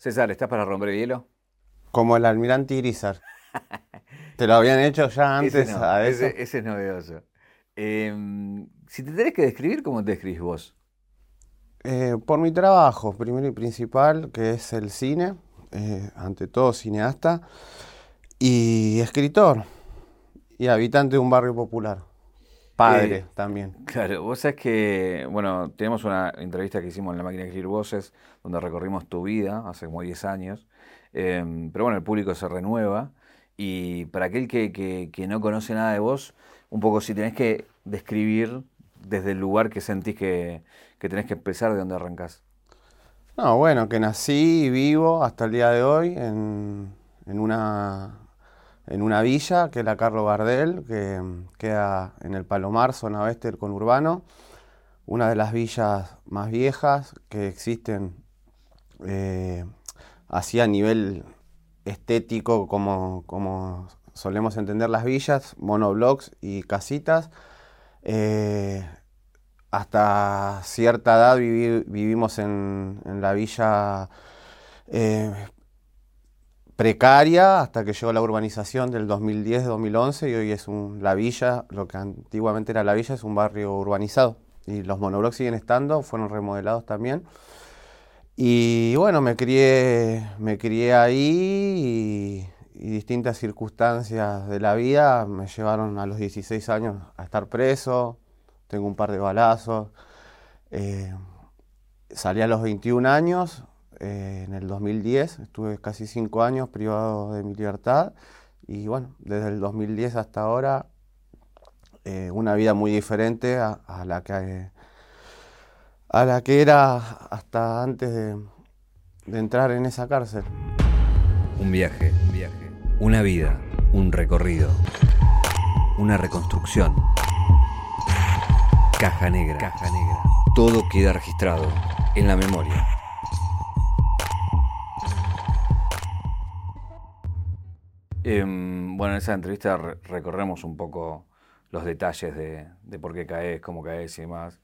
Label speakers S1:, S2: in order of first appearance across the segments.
S1: César, ¿estás para romper el hielo?
S2: Como el almirante Irizar. ¿Te lo habían hecho ya antes
S1: ese, no,
S2: a eso?
S1: ese, ese es novedoso. Em, si te tenés que describir, ¿cómo te describís vos?
S2: Eh, por mi trabajo, primero y principal, que es el cine, eh, ante todo cineasta, y escritor, y habitante de un barrio popular. Padre
S1: Eh,
S2: también.
S1: Claro, vos sabés que, bueno, tenemos una entrevista que hicimos en la máquina de escribir voces, donde recorrimos tu vida hace como 10 años, em, pero bueno, el público se renueva y para aquel que, que- que no conoce nada de vos, un poco si tenés que describir desde el lugar que sentís que, que tenés que empezar, de dónde arrancás.
S2: No, bueno, que nací y vivo hasta el día de hoy en, en una, en una villa, que es la Carlos Gardel, que queda en el Palomar, zona oeste del conurbano. Una de las villas más viejas que existen eh, así a nivel estético, como, como solemos entender las villas, monoblocks y casitas. Eh, hasta cierta edad vivimos en, en la villa eh, precaria hasta que llegó la urbanización del 2010-2011 y hoy es un, la villa, lo que antiguamente era la villa, es un barrio urbanizado. Y los monoblocks siguen estando, fueron remodelados también. Y bueno, me crié, me crié ahí y, distintas circunstancias de la vida me llevaron a los 16 años a estar preso, tengo un par de balazos. eh, salí a los 21 años, eh, en el 2010, estuve casi 5 años privado de mi libertad y bueno, desde el 2010 hasta ahora eh, una vida muy diferente a, a la que a la que era hasta antes de, de entrar en esa cárcel.
S3: Un viaje, un viaje, una vida, un recorrido, una reconstrucción. Caja negra, caja negra. Todo queda registrado en la memoria.
S1: Em, bueno, en esa entrevista re- recorremos un poco los detalles de, por qué caes, cómo caes y demás.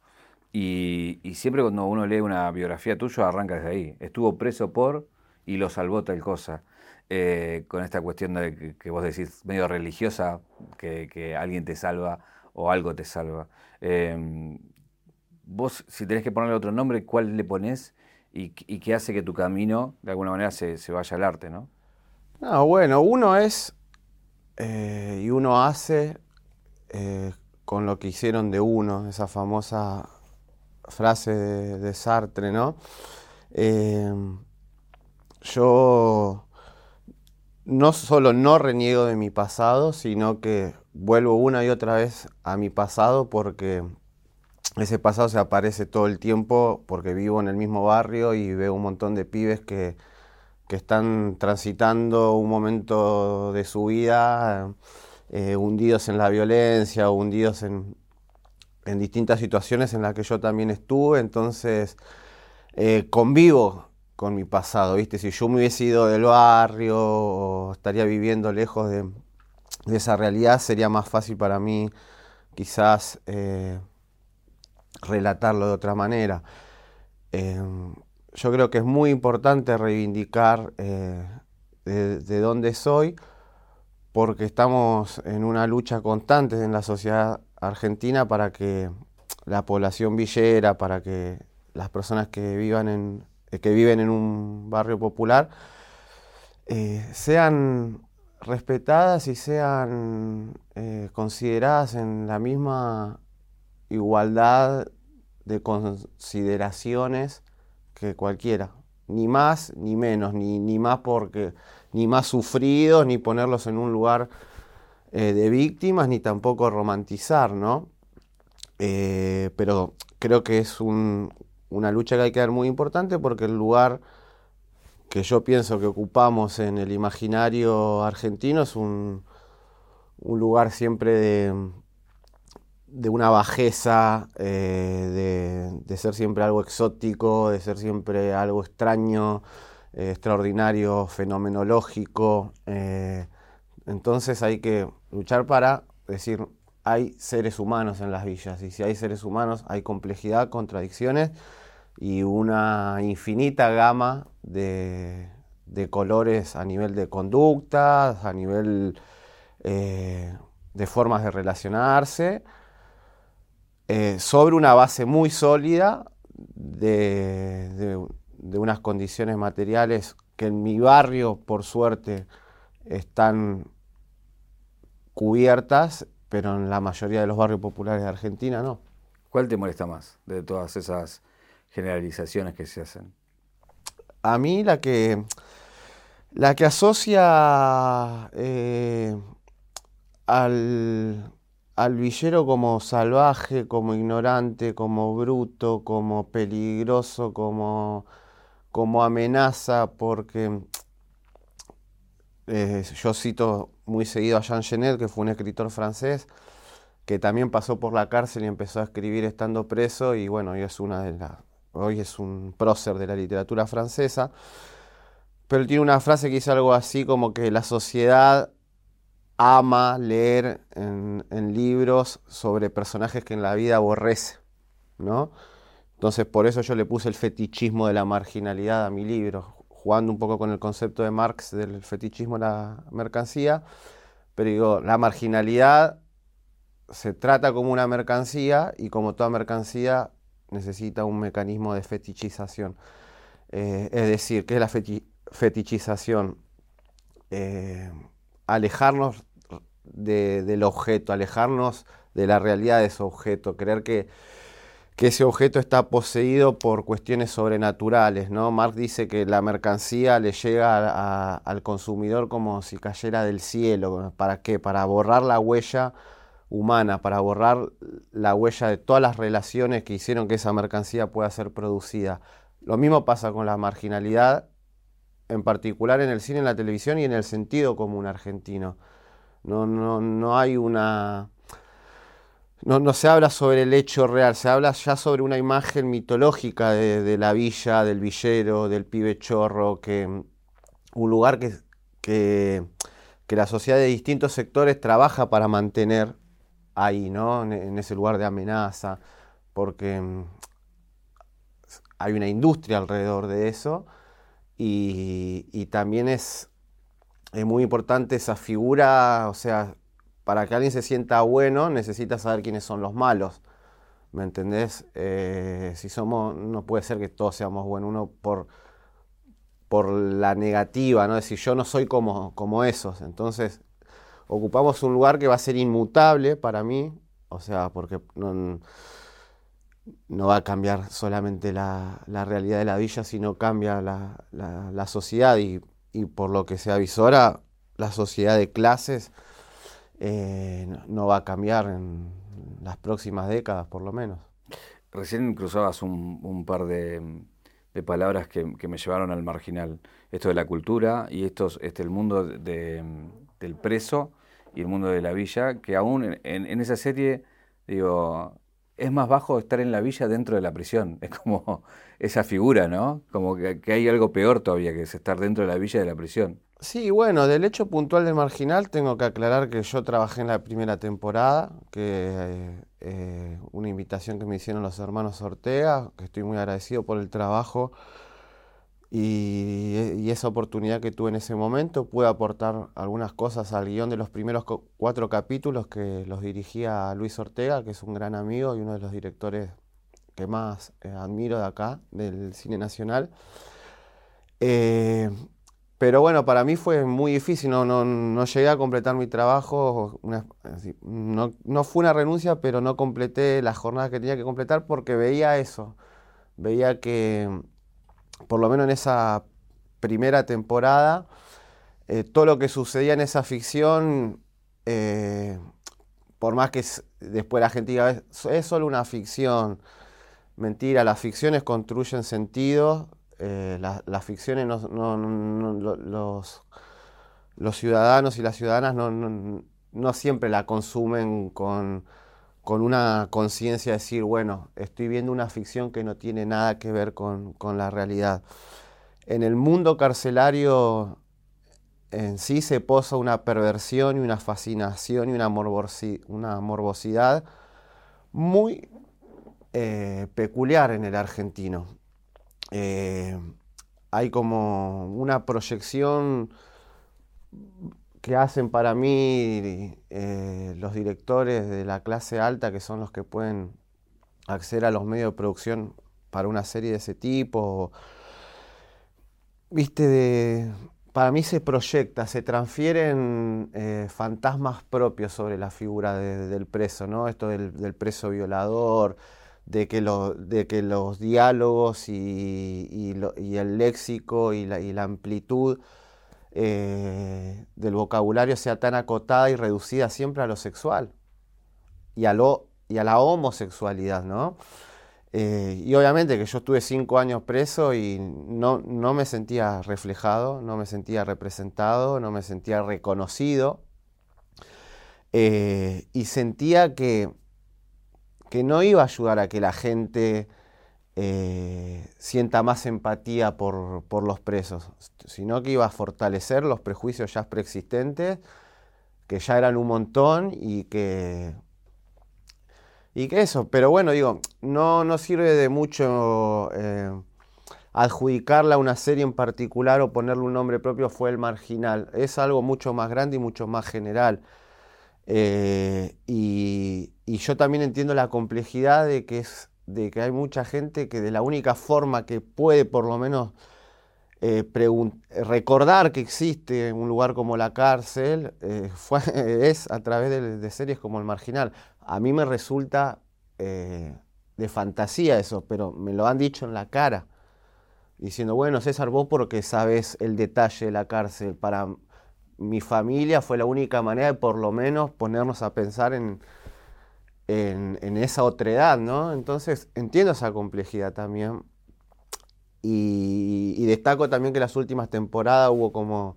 S1: Y, siempre cuando uno lee una biografía tuya arranca desde ahí. Estuvo preso por y lo salvó tal cosa. Eh, con esta cuestión de que, vos decís medio religiosa, que, alguien te salva o algo te salva. Em, vos, si tenés que ponerle otro nombre, ¿cuál le ponés y, y qué hace que tu camino de alguna manera se, se vaya al arte, ¿no?
S2: No, bueno, uno es eh, y uno hace eh, con lo que hicieron de uno, esa famosa frase de, Sartre, ¿no? Eh, yo no solo no reniego de mi pasado, sino que vuelvo una y otra vez a mi pasado porque ese pasado se aparece todo el tiempo porque vivo en el mismo barrio y veo un montón de pibes que, que están transitando un momento de su vida eh, hundidos en la violencia, hundidos en, en distintas situaciones en las que yo también estuve, entonces eh, convivo con mi pasado, ¿viste? Si yo me hubiese ido del barrio o estaría viviendo lejos de, esa realidad, sería más fácil para mí quizás eh, relatarlo de otra manera. Eh, yo creo que es muy importante reivindicar eh, de, de dónde soy, porque estamos en una lucha constante en la sociedad argentina para que la población villera, para que las personas que vivan en, eh, que viven en un barrio popular eh, sean respetadas y sean eh, consideradas en la misma igualdad de consideraciones que cualquiera, ni más ni menos, ni, ni más porque ni más sufridos, ni ponerlos en un lugar eh, de víctimas, ni tampoco romantizar, ¿no? Eh, pero creo que es un- una lucha que hay que dar muy importante porque el lugar que yo pienso que ocupamos en el imaginario argentino es un, un lugar siempre de, de una bajeza, eh, de, de ser siempre algo exótico, de ser siempre algo extraño, eh, extraordinario, fenomenológico. eh, entonces hay que luchar para decir, hay seres humanos en las villas, y si hay seres humanos hay complejidad, contradicciones, y una infinita gama de, colores a nivel de conductas, a nivel de formas de relacionarse, eh, sobre una base muy sólida de, unas condiciones materiales que en mi barrio, por suerte, están cubiertas, pero en la mayoría de los barrios populares de Argentina no.
S1: ¿Cuál te molesta más de todas esas generalizaciones que se hacen?
S2: A mí la que, la que asocia eh, al, al villero como salvaje, como ignorante, como bruto, como peligroso, como, como amenaza, porque eh, yo cito muy seguido a Jean Genet, que fue un escritor francés, que también pasó por la cárcel y empezó a escribir estando preso, y bueno, hoy es, una de hoy es un prócer de la literatura francesa, pero tiene una frase que dice algo así como que la sociedad ama leer en, libros sobre personajes que en la vida aborrece, ¿no? Entonces por eso yo le puse el fetichismo de la marginalidad a mi libro, jugando un poco con el concepto de Marx del fetichismo de la mercancía, pero digo, la marginalidad se trata como una mercancía y como toda mercancía necesita un mecanismo de fetichización. Eh, es decir, ¿qué es la fetichización? Eh, alejarnos del objeto, alejarnos de la realidad de ese objeto, creer que, ese objeto está poseído por cuestiones sobrenaturales. ¿no? Marx dice que la mercancía le llega al consumidor como si cayera del cielo. ¿Para qué? Para borrar la huella humana, para borrar la huella de todas las relaciones que hicieron que esa mercancía pueda ser producida. Lo mismo pasa con la marginalidad en particular en el cine, en la televisión y en el sentido común argentino. No, no, no hay una... No, no, se habla sobre el hecho real, se habla ya sobre una imagen mitológica de, la villa, del villero, del pibe chorro, que un lugar que, que, que, la sociedad de distintos sectores trabaja para mantener ahí, ¿no? En, ese lugar de amenaza, porque mm, hay una industria alrededor de eso y, también es, es, muy importante esa figura, o sea, para que alguien se sienta bueno necesita saber quiénes son los malos. ¿Me entendés? Eh, si somos, no puede ser que todos seamos buenos, uno por, por la negativa, ¿no? Es decir, yo no soy como, como esos. Entonces, ocupamos un lugar que va a ser inmutable para mí, o sea, porque no, no va a cambiar solamente la, realidad de la villa, sino cambia la, sociedad y, por lo que se avisora, la sociedad de clases eh, no va a cambiar en las próximas décadas, por lo menos.
S1: Recién cruzabas un, par de, palabras que, me llevaron al marginal. Esto de la cultura y esto, este, el mundo del preso y el mundo de la villa, que aún en, en esa serie, digo, es más bajo estar en la villa dentro de la prisión. Es como esa figura, ¿no? Como que, hay algo peor todavía que es estar dentro de la villa de la prisión.
S2: Sí, bueno, del hecho puntual de Marginal tengo que aclarar que yo trabajé en la primera temporada, que eh, eh, una invitación que me hicieron los hermanos Ortega, que estoy muy agradecido por el trabajo y, esa oportunidad que tuve en ese momento, pude aportar algunas cosas al guion de los primeros cuatro capítulos que los dirigía Luis Ortega, que es un gran amigo y uno de los directores que más eh, admiro de acá, del cine nacional. Eh, pero bueno, para mí fue muy difícil, no, no, llegué a completar mi trabajo, no, no, fue una renuncia, pero no completé las jornadas que tenía que completar porque veía eso, veía que por lo menos en esa primera temporada, eh, todo lo que sucedía en esa ficción, eh, por más que después la gente diga, es, solo una ficción, mentira, las ficciones construyen sentido, eh, las ficciones los, los, ciudadanos y las ciudadanas no, siempre la consumen con, con una conciencia de decir, bueno, estoy viendo una ficción que no tiene nada que ver con, la realidad. En el mundo carcelario en sí se posa una perversión y una fascinación y una, una morbosidad muy eh, peculiar en el argentino. eh, hay como una proyección que hacen para mí eh, los directores de la clase alta, que son los que pueden acceder a los medios de producción para una serie de ese tipo. Viste, para mí se proyecta, se transfieren eh, fantasmas propios sobre la figura del preso, ¿no? Esto del, preso violador, de que los diálogos y, el léxico y la, amplitud eh, del vocabulario sea tan acotada y reducida siempre a lo sexual y a, lo, y a la homosexualidad, ¿no? Eh, y obviamente que yo estuve cinco años preso y no, no, me sentía reflejado, no me sentía representado, no me sentía reconocido. Eh, y sentía que, que, no iba a ayudar a que la gente eh, sienta más empatía por, por, los presos, sino que iba a fortalecer los prejuicios ya preexistentes, que ya eran un montón y que y que eso, pero bueno, digo, no, no sirve de mucho eh, adjudicarla a una serie en particular o ponerle un nombre propio, fue el marginal. Es algo mucho más grande y mucho más general. Eh, y, yo también entiendo la complejidad de que, es, de que hay mucha gente que de la única forma que puede por lo menos eh, recordar que existe un lugar como la cárcel es a través de, de, series como El Marginal. A mí me resulta eh, de fantasía eso, pero me lo han dicho en la cara, diciendo, bueno, César, vos porque sabes el detalle de la cárcel, para mi familia fue la única manera de por lo menos ponernos a pensar en, en, esa otredad, ¿no? Entonces entiendo esa complejidad también. Y, destaco también que las últimas temporadas hubo como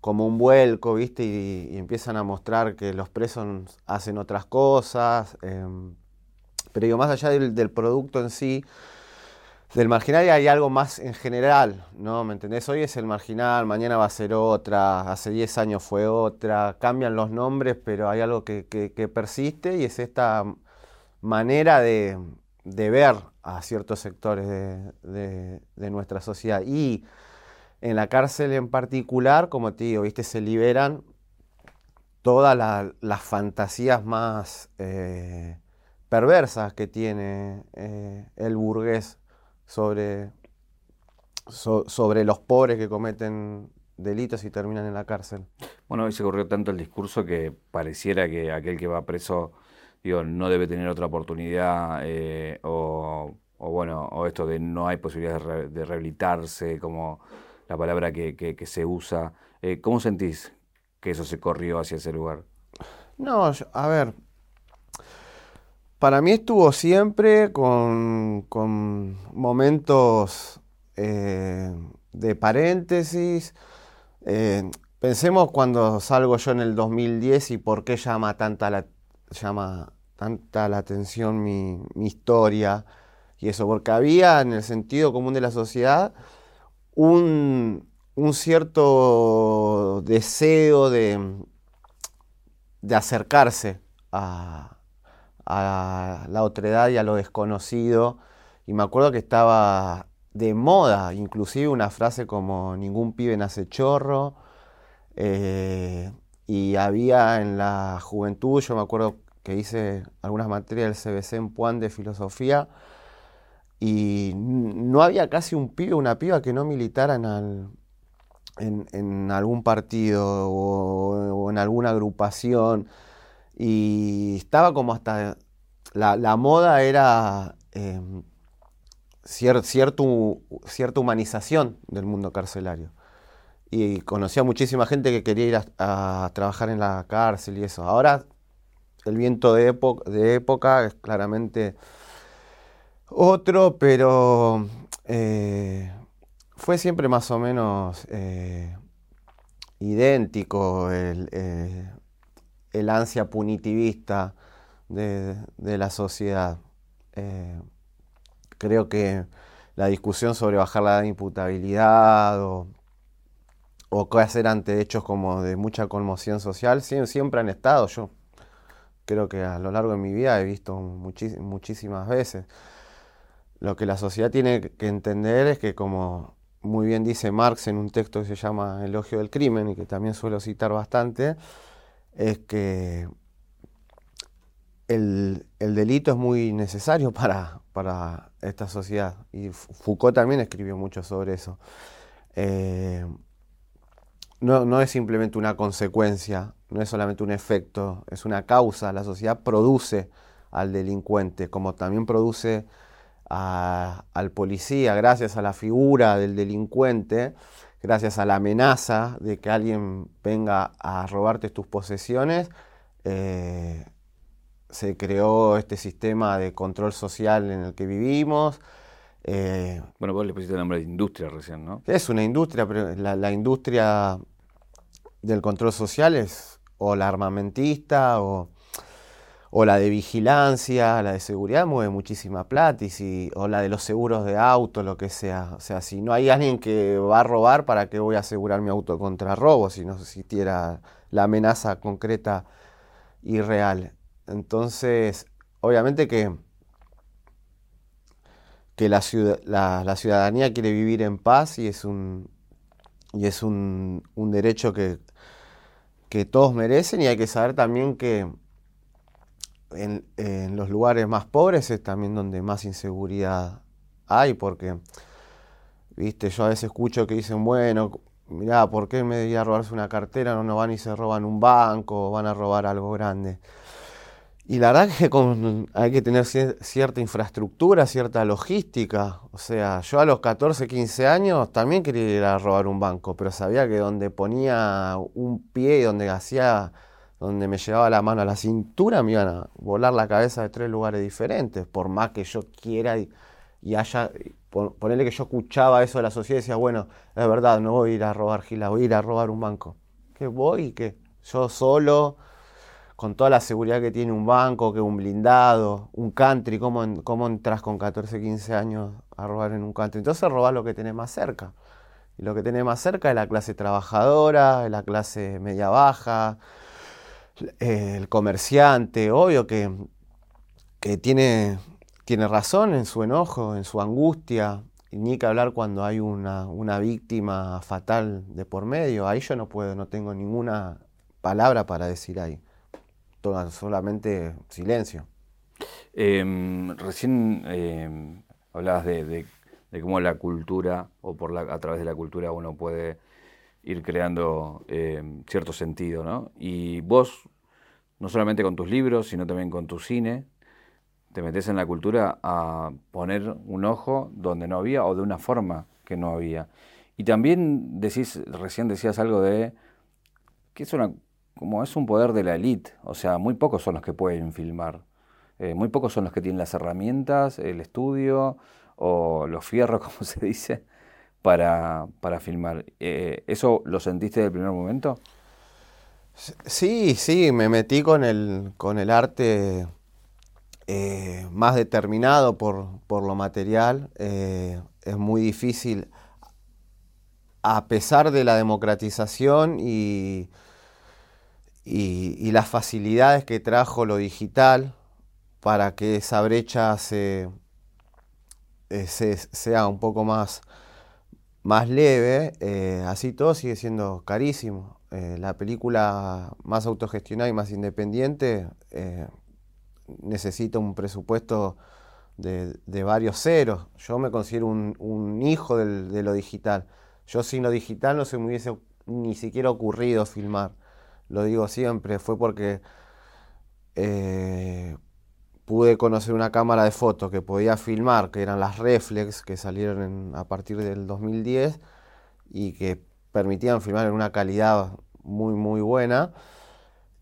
S2: como un vuelco, ¿viste? Y, empiezan a mostrar que los presos hacen otras cosas. Em, pero digo, más allá del, producto en sí, del marginal hay algo más en general, ¿no? ¿Me entendés? Hoy es el marginal, mañana va a ser otra, hace 10 años fue otra, cambian los nombres, pero hay algo que, persiste y es esta manera de, ver a ciertos sectores de, nuestra sociedad. Y en la cárcel en particular, como te digo, ¿viste? se liberan todas las fantasías más eh, perversas que tiene eh, el burgués sobre, sobre los pobres que cometen delitos y terminan en la cárcel.
S1: Bueno, hoy se corrió tanto el discurso que pareciera que aquel que va preso digo, no debe tener otra oportunidad eh, o, bueno, o esto de no hay posibilidad de rehabilitarse, como la palabra que, se usa. Eh, ¿Cómo sentís que eso se corrió hacia ese lugar?
S2: No, a ver, para mí estuvo siempre con, momentos eh, de paréntesis. Eh, pensemos cuando salgo yo en el 2010 y por qué llama tanta la, llama tanta la atención mi, mi historia y eso, porque había en el sentido común de la sociedad un, cierto deseo de, de acercarse a, la otredad y a lo desconocido. Y me acuerdo que estaba de moda, inclusive una frase como ningún pibe nace chorro. Eh, y había en la juventud, yo me acuerdo que hice algunas materias del CBC en Puan de filosofía, y no había casi un pibe, una piba que no militara en, en, algún partido o, en alguna agrupación. Y estaba como hasta... La, moda era em, cierta humanización del mundo carcelario. Y conocía muchísima gente que quería ir a, trabajar en la cárcel y eso. Ahora el viento de, época es claramente otro, pero eh, fue siempre más o menos eh, idéntico eh, el, ansia punitivista de, la sociedad. creo que la discusión sobre bajar la imputabilidad o, o qué hacer ante hechos como de mucha conmoción social siempre han estado. Yo creo que a lo largo de mi vida he visto muchísimas veces lo que la sociedad tiene que entender es que como muy bien dice Marx en un texto que se llama Elogio del Crimen y que también suelo citar bastante, es que el, delito es muy necesario para, para, esta sociedad. Y Foucault también escribió mucho sobre eso. Eh, no, no, es simplemente una consecuencia, no es solamente un efecto, es una causa. La sociedad produce al delincuente, como también produce al policía, gracias a la figura del delincuente, gracias a la amenaza de que alguien venga a robarte tus posesiones, eh, se creó este sistema de control social en el que vivimos.
S1: Eh, bueno, vos le pusiste el nombre de industria recién, ¿no?
S2: Es una industria, pero la, industria del control social es o la armamentista o, la de vigilancia, la de seguridad mueve muchísima plata, y o la de los seguros de auto, lo que sea. O sea, si no hay alguien que va a robar, ¿para qué voy a asegurar mi auto contra robo si no existiera la amenaza concreta y real? Entonces, obviamente que, que la, ciudadanía quiere vivir en paz y es un, y es un, derecho que, que, todos merecen y hay que saber también que en, los lugares más pobres es también donde más inseguridad hay, porque, viste, yo a veces escucho que dicen, bueno, mirá, ¿por qué me debía robarse una cartera? No, no van y se roban un banco van a robar algo grande. Y la verdad que hay que tener cierta infraestructura, cierta logística. O sea, yo a los 14, 15 años también quería ir a robar un banco, pero sabía que donde ponía un pie y donde hacía, donde me llevaba la mano a la cintura, me iban a volar la cabeza de tres lugares diferentes. Por más que yo quiera y, haya, ponerle que yo escuchaba eso de la sociedad y decía, bueno, es verdad, no voy a ir a robar gila, voy a ir a robar un banco. ¿Qué voy? ¿Qué? Yo solo con toda la seguridad que tiene un banco, que un blindado, un country, ¿cómo, cómo entras con 14, 15 años a robar en un country? Entonces robás lo que tenés más cerca. Y lo que tenés más cerca es la clase trabajadora, la clase media baja, el comerciante, obvio que, que tiene, tiene razón en su enojo, en su angustia, y ni que hablar cuando hay una, una víctima fatal de por medio. Ahí yo no puedo, no tengo ninguna palabra para decir ahí solamente silencio.
S1: Em, recién em, hablabas de, cómo la cultura, o por la, a través de la cultura uno puede ir creando em, cierto sentido, ¿no? Y vos, no solamente con tus libros, sino también con tu cine, te metes en la cultura a poner un ojo donde no había o de una forma que no había. Y también decís, recién decías algo de que es una como es un poder de la élite, o sea, muy pocos son los que pueden filmar, eh, muy pocos son los que tienen las herramientas, el estudio o los fierros, como se dice, para, para filmar. Eh, ¿Eso lo sentiste del primer momento?
S2: Sí, sí, me metí con el, con el arte eh, más determinado por, por lo material. es muy difícil, a pesar de la democratización y y, las facilidades que trajo lo digital para que esa brecha se, eh, sea un poco más, más leve, eh, así todo sigue siendo carísimo. Eh, la película más autogestionada y más independiente necesita un presupuesto de, varios ceros. Yo me considero un, hijo de lo digital. Yo sin lo digital no se me hubiese ni siquiera ocurrido filmar lo digo siempre, fue porque eh, pude conocer una cámara de fotos que podía filmar, que eran las Reflex, que salieron a partir del 2010 y que permitían filmar en una calidad muy, muy buena.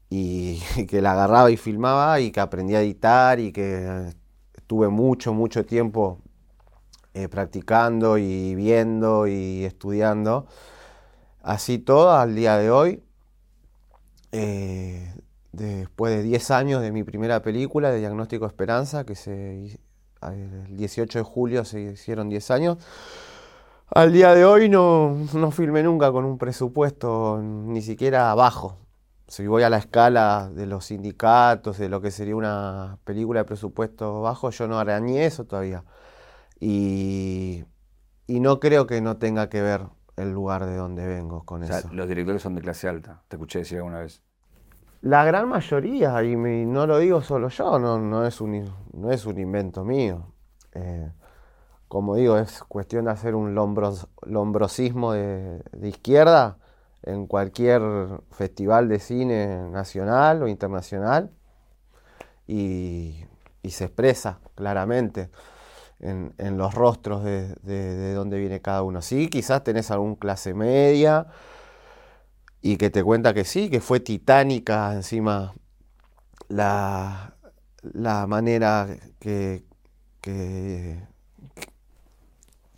S2: Y, que la agarraba y filmaba y que aprendí a editar y que estuve mucho, mucho tiempo eh, practicando y viendo y estudiando. Así todo, al día de hoy, eh, después de 10 años de mi primera película, de Diagnóstico Esperanza, que se, el 18 de julio se hicieron 10 años. Al día de hoy no, no filmé nunca con un presupuesto ni siquiera bajo. Si voy a la escala de los sindicatos, de lo que sería una película de presupuesto bajo, yo no arañé eso todavía. Y, y no creo que no tenga que ver el lugar de donde vengo con
S1: O sea,
S2: eso.
S1: los directores son de clase alta. Te escuché decir alguna vez.
S2: La gran mayoría, y no lo digo solo yo, no, no, es, un, no es un invento mío. Eh, como digo, es cuestión de hacer un lombros- lombrosismo de, de izquierda en cualquier festival de cine nacional o internacional y, y se expresa claramente en, los rostros de, de- de viene cada uno. Sí, quizás tenés algún clase media y que te cuenta que sí, que fue titánica encima la, la manera que, que-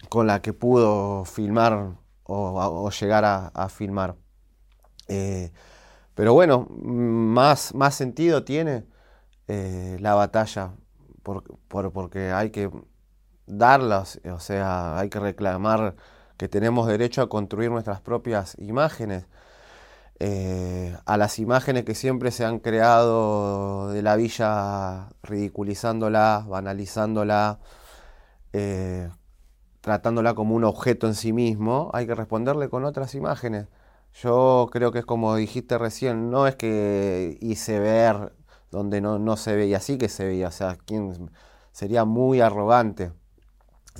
S2: con la que pudo filmar o, llegar a, a filmar. Eh, pero bueno, más, más sentido tiene eh, la batalla por- por- porque hay que darlas, o sea, hay que reclamar que tenemos derecho a construir nuestras propias imágenes. Eh, a las imágenes que siempre se han creado de la villa, ridiculizándola, banalizándola, eh, tratándola como un objeto en sí mismo, hay que responderle con otras imágenes. Yo creo que es como dijiste recién, no es que hice ver donde no, no se veía, sí que se veía, o sea, ¿quién- sería muy arrogante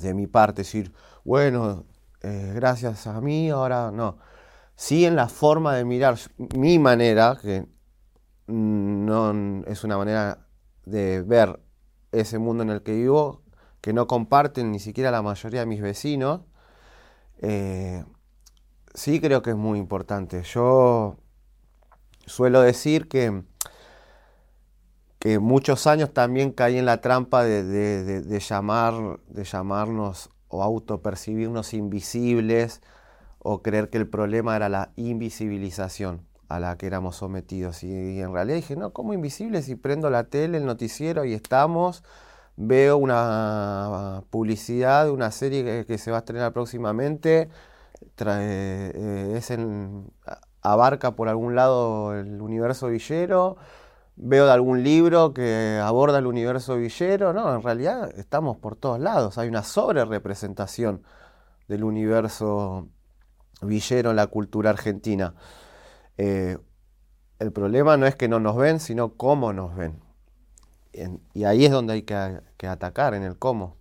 S2: de mi parte decir, bueno, eh, gracias a mí, ahora no. Sí en la forma de mirar, mi manera, que no es una manera de ver ese mundo en el que vivo, que no comparten ni siquiera la mayoría de mis vecinos, eh, sí creo que es muy importante. Yo suelo decir que, que muchos años también caí en la trampa de, de- de- de llamar, de llamarnos o autopercibirnos invisibles o creer que el problema era la invisibilización a la que éramos sometidos. Y, en realidad dije, no, ¿cómo invisible si prendo la tele, el noticiero y estamos? Veo una publicidad de una serie que, se va a estrenar próximamente, eh, a- abarca por algún lado el universo villero, veo de algún libro que aborda el universo villero, no, en realidad estamos por todos lados, hay una sobre representación del universo villero la cultura argentina. Eh, el problema no es que no nos ven, sino cómo nos ven. En- y ahí es donde hay que, atacar, en el cómo.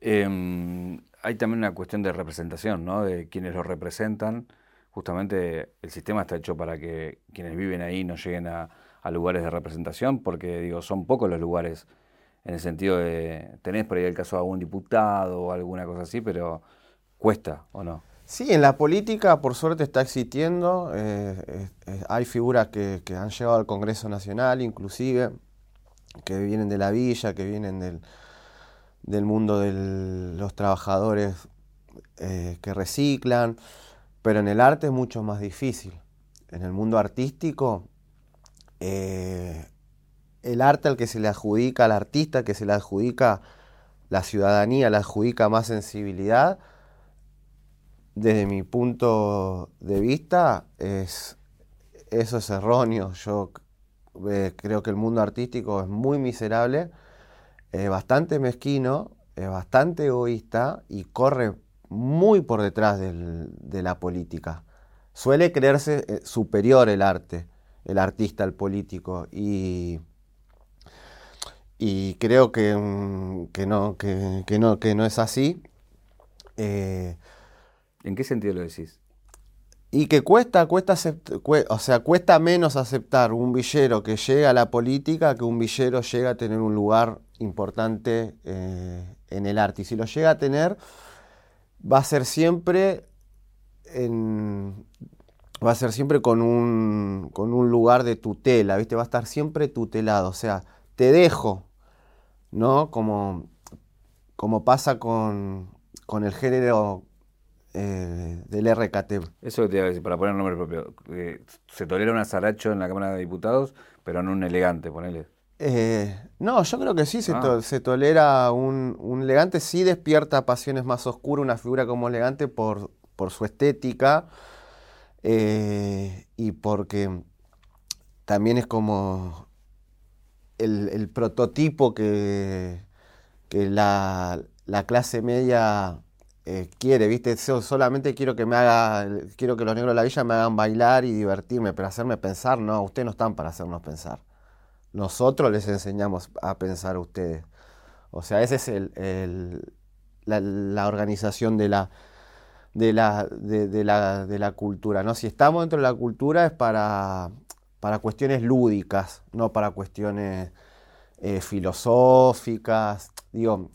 S1: Eh, hay también una cuestión de representación, ¿no? De quienes lo representan. Justamente el sistema está hecho para que quienes viven ahí no lleguen a, a lugares de representación, porque digo, son pocos los lugares en el sentido de, tenés por ahí el caso de algún diputado o alguna cosa así, pero cuesta, ¿o no?
S2: Sí, en la política por suerte está existiendo. eh, eh, eh, hay figuras que, han llegado al Congreso Nacional, inclusive, que vienen de la villa, que vienen del, del mundo de los trabajadores que reciclan, pero en el arte es mucho más difícil. En el mundo artístico, el arte al que se le adjudica, al artista que se le adjudica la ciudadanía, le adjudica más sensibilidad, desde mi punto de vista, es, eso es erróneo. Yo eh, creo que el mundo artístico es muy miserable, es bastante mezquino, es bastante egoísta y corre muy por detrás de la política. Suele creerse eh, superior el arte, el artista al político y, creo que, mm, no, que, no, que no es así.
S1: ¿En qué sentido lo decís?
S2: y que cuesta, cuesta acept- o sea, cuesta menos aceptar un villero que llega a la política que un villero llega a tener un lugar importante eh, en el arte. Y si lo llega a tener, va a ser siempre va a ser siempre con un, con un lugar de tutela, ¿viste? Va a estar siempre tutelado. O sea, te dejo, ¿no? Como, como pasa con, con el género eh, del RKT.
S1: Eso que te iba a decir, para poner nombre propio. eh, se tolera un azaracho en la Cámara de Diputados, pero no un elegante, ponele.
S2: Eh, no, yo creo que sí se,
S1: Ah.
S2: to- se tolera un, un elegante, sí despierta pasiones más oscuras una figura como elegante por, por su estética y porque también es como el, el prototipo que, que la, la clase media eh, quiere, ¿viste? solamente quiero que me haga, quiero que los negros de la villa me hagan bailar y divertirme, pero hacerme pensar, no, ustedes no están para hacernos pensar. Nosotros les enseñamos a pensar a ustedes. O sea, esa es el, la, organización de la, de la, de, la, de la cultura. ¿no? Si estamos dentro de la cultura es para, para cuestiones lúdicas, no para cuestiones eh, filosóficas. Digo,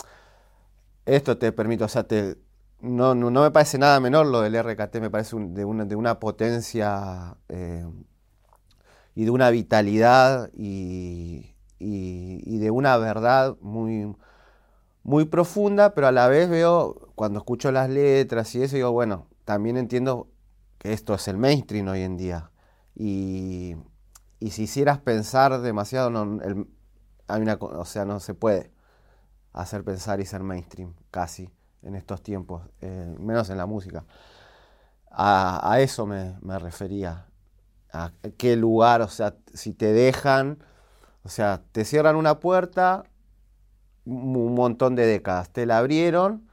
S2: esto te permite, o sea, te, no, no, me parece nada menor lo del RKT, me parece de, una, de, una, potencia eh, y de una vitalidad y, y, de una verdad muy, muy profunda, pero a la vez veo, cuando escucho las letras y eso, digo, bueno, también entiendo que esto es el mainstream hoy en día. Y, y si hicieras pensar demasiado, no, hay una, o sea, no se puede hacer pensar y ser mainstream, casi, en estos tiempos, eh, menos en la música. A, eso me, refería, a qué lugar, o sea, si te dejan, o sea, te cierran una puerta, un montón de décadas. Te la abrieron,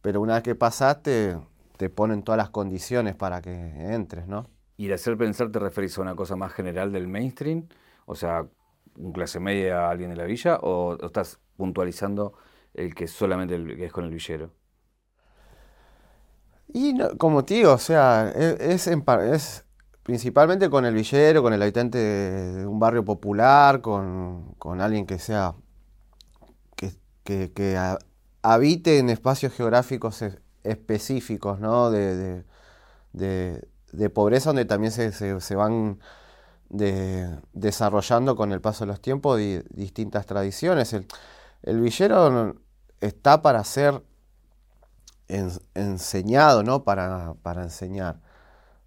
S2: pero una vez que pasaste, te ponen todas las condiciones para que entres, ¿no?
S1: ¿Y el hacer pensar te referís a una cosa más general del mainstream? O sea, un clase media alguien de la villa, o, estás puntualizando el que solamente es con el villero?
S2: Y como tío, o sea, e, es, es, principalmente con el villero, con el habitante de un barrio popular, con, con alguien que sea que, habite en espacios geográficos específicos, ¿no? De, pobreza, donde también se, van desarrollando con el paso de los tiempos distintas tradiciones. El, villero está para ser enseñado, ¿no? Para, enseñar,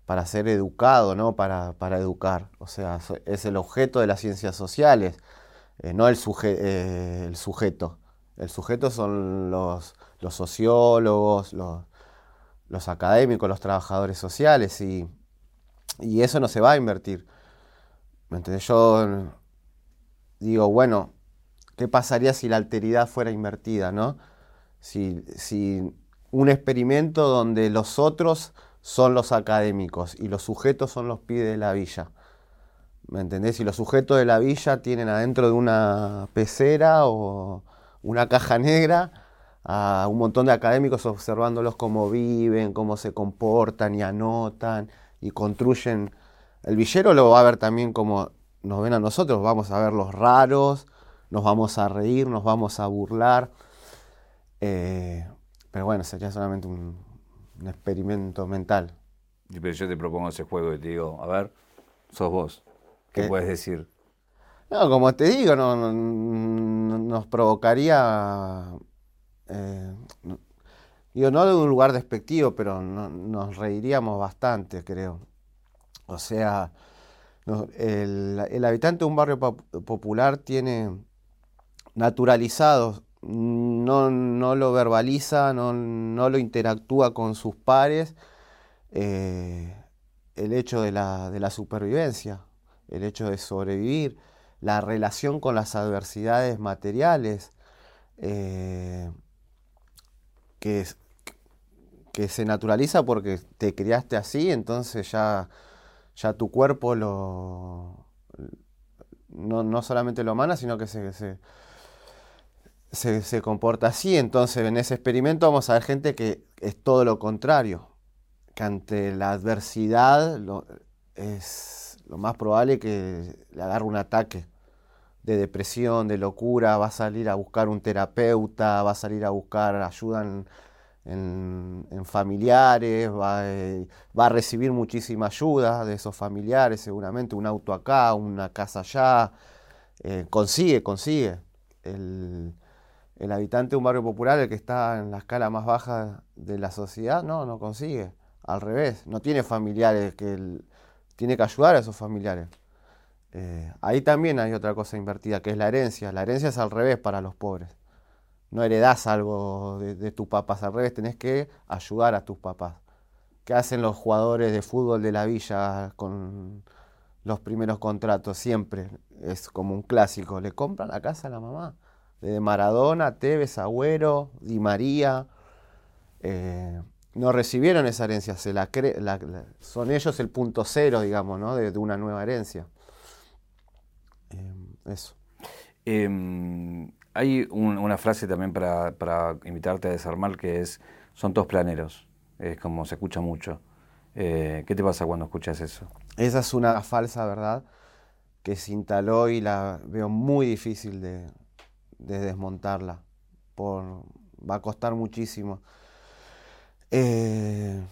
S2: para ser educado, ¿no? Para, educar. O sea, es el objeto de las ciencias sociales, eh, no el, eh, el sujeto. El sujeto son los, sociólogos, los, académicos, los trabajadores sociales y, eso no se va a invertir. ¿Me Yo digo, bueno, ¿qué pasaría si la alteridad fuera invertida, no? Si, si un experimento donde los otros son los académicos y los sujetos son los pibes de la villa. ¿Me entendés? Si los sujetos de la villa tienen adentro de una pecera o, una caja negra a un montón de académicos observándolos cómo viven, cómo se comportan y anotan y construyen. El villero lo va a ver también como nos ven a nosotros, vamos a ver los raros, nos vamos a reír, nos vamos a burlar. Eh, pero bueno, sería solamente un, experimento mental.
S1: Pero yo te propongo ese juego y te digo, a ver, sos vos. ¿Qué, puedes decir?
S2: No, como te digo, no, nos provocaría, eh, no, digo, no de un lugar despectivo, pero nos reiríamos bastante, creo. O sea, el, habitante de un barrio popular tiene naturalizado, no, lo verbaliza, no, lo interactúa con sus pares, eh, el hecho de la, de la supervivencia, el hecho de sobrevivir la relación con las adversidades materiales, eh, que, que, se naturaliza porque te criaste así, entonces ya, ya tu cuerpo lo, no, solamente lo mana, sino que se, comporta así. Entonces en ese experimento vamos a ver gente que es todo lo contrario, que ante la adversidad es lo más probable que le agarre un ataque de depresión, de locura, va a salir a buscar un terapeuta, va a salir a buscar ayuda en, familiares, eh, va, a recibir muchísima ayuda de esos familiares, seguramente, un auto acá, una casa allá, eh, consigue, consigue. El, habitante de un barrio popular, el que está en la escala más baja de la sociedad, no, no consigue. Al revés, no tiene familiares que tiene que ayudar a esos familiares. Eh, ahí también hay otra cosa invertida, que es la herencia. La herencia es al revés para los pobres. No heredás algo de, tus papás, al revés, tenés que ayudar a tus papás. ¿Qué hacen los jugadores de fútbol de la villa con los primeros contratos? Siempre es como un clásico. Le compran la casa a la mamá. De Maradona, Tevez, Agüero, Di María, eh, no recibieron esa herencia, se la son ellos el punto cero, digamos, ¿no? de, una nueva herencia. Eh, eso.
S1: Em, hay una frase también para, para, invitarte a desarmar que es, son todos planeros, es como se escucha mucho. Eh, ¿Qué te pasa cuando escuchas eso?
S2: Esa es una falsa verdad que se instaló y la veo muy difícil de, desmontarla. Por, va a costar muchísimo. Eh,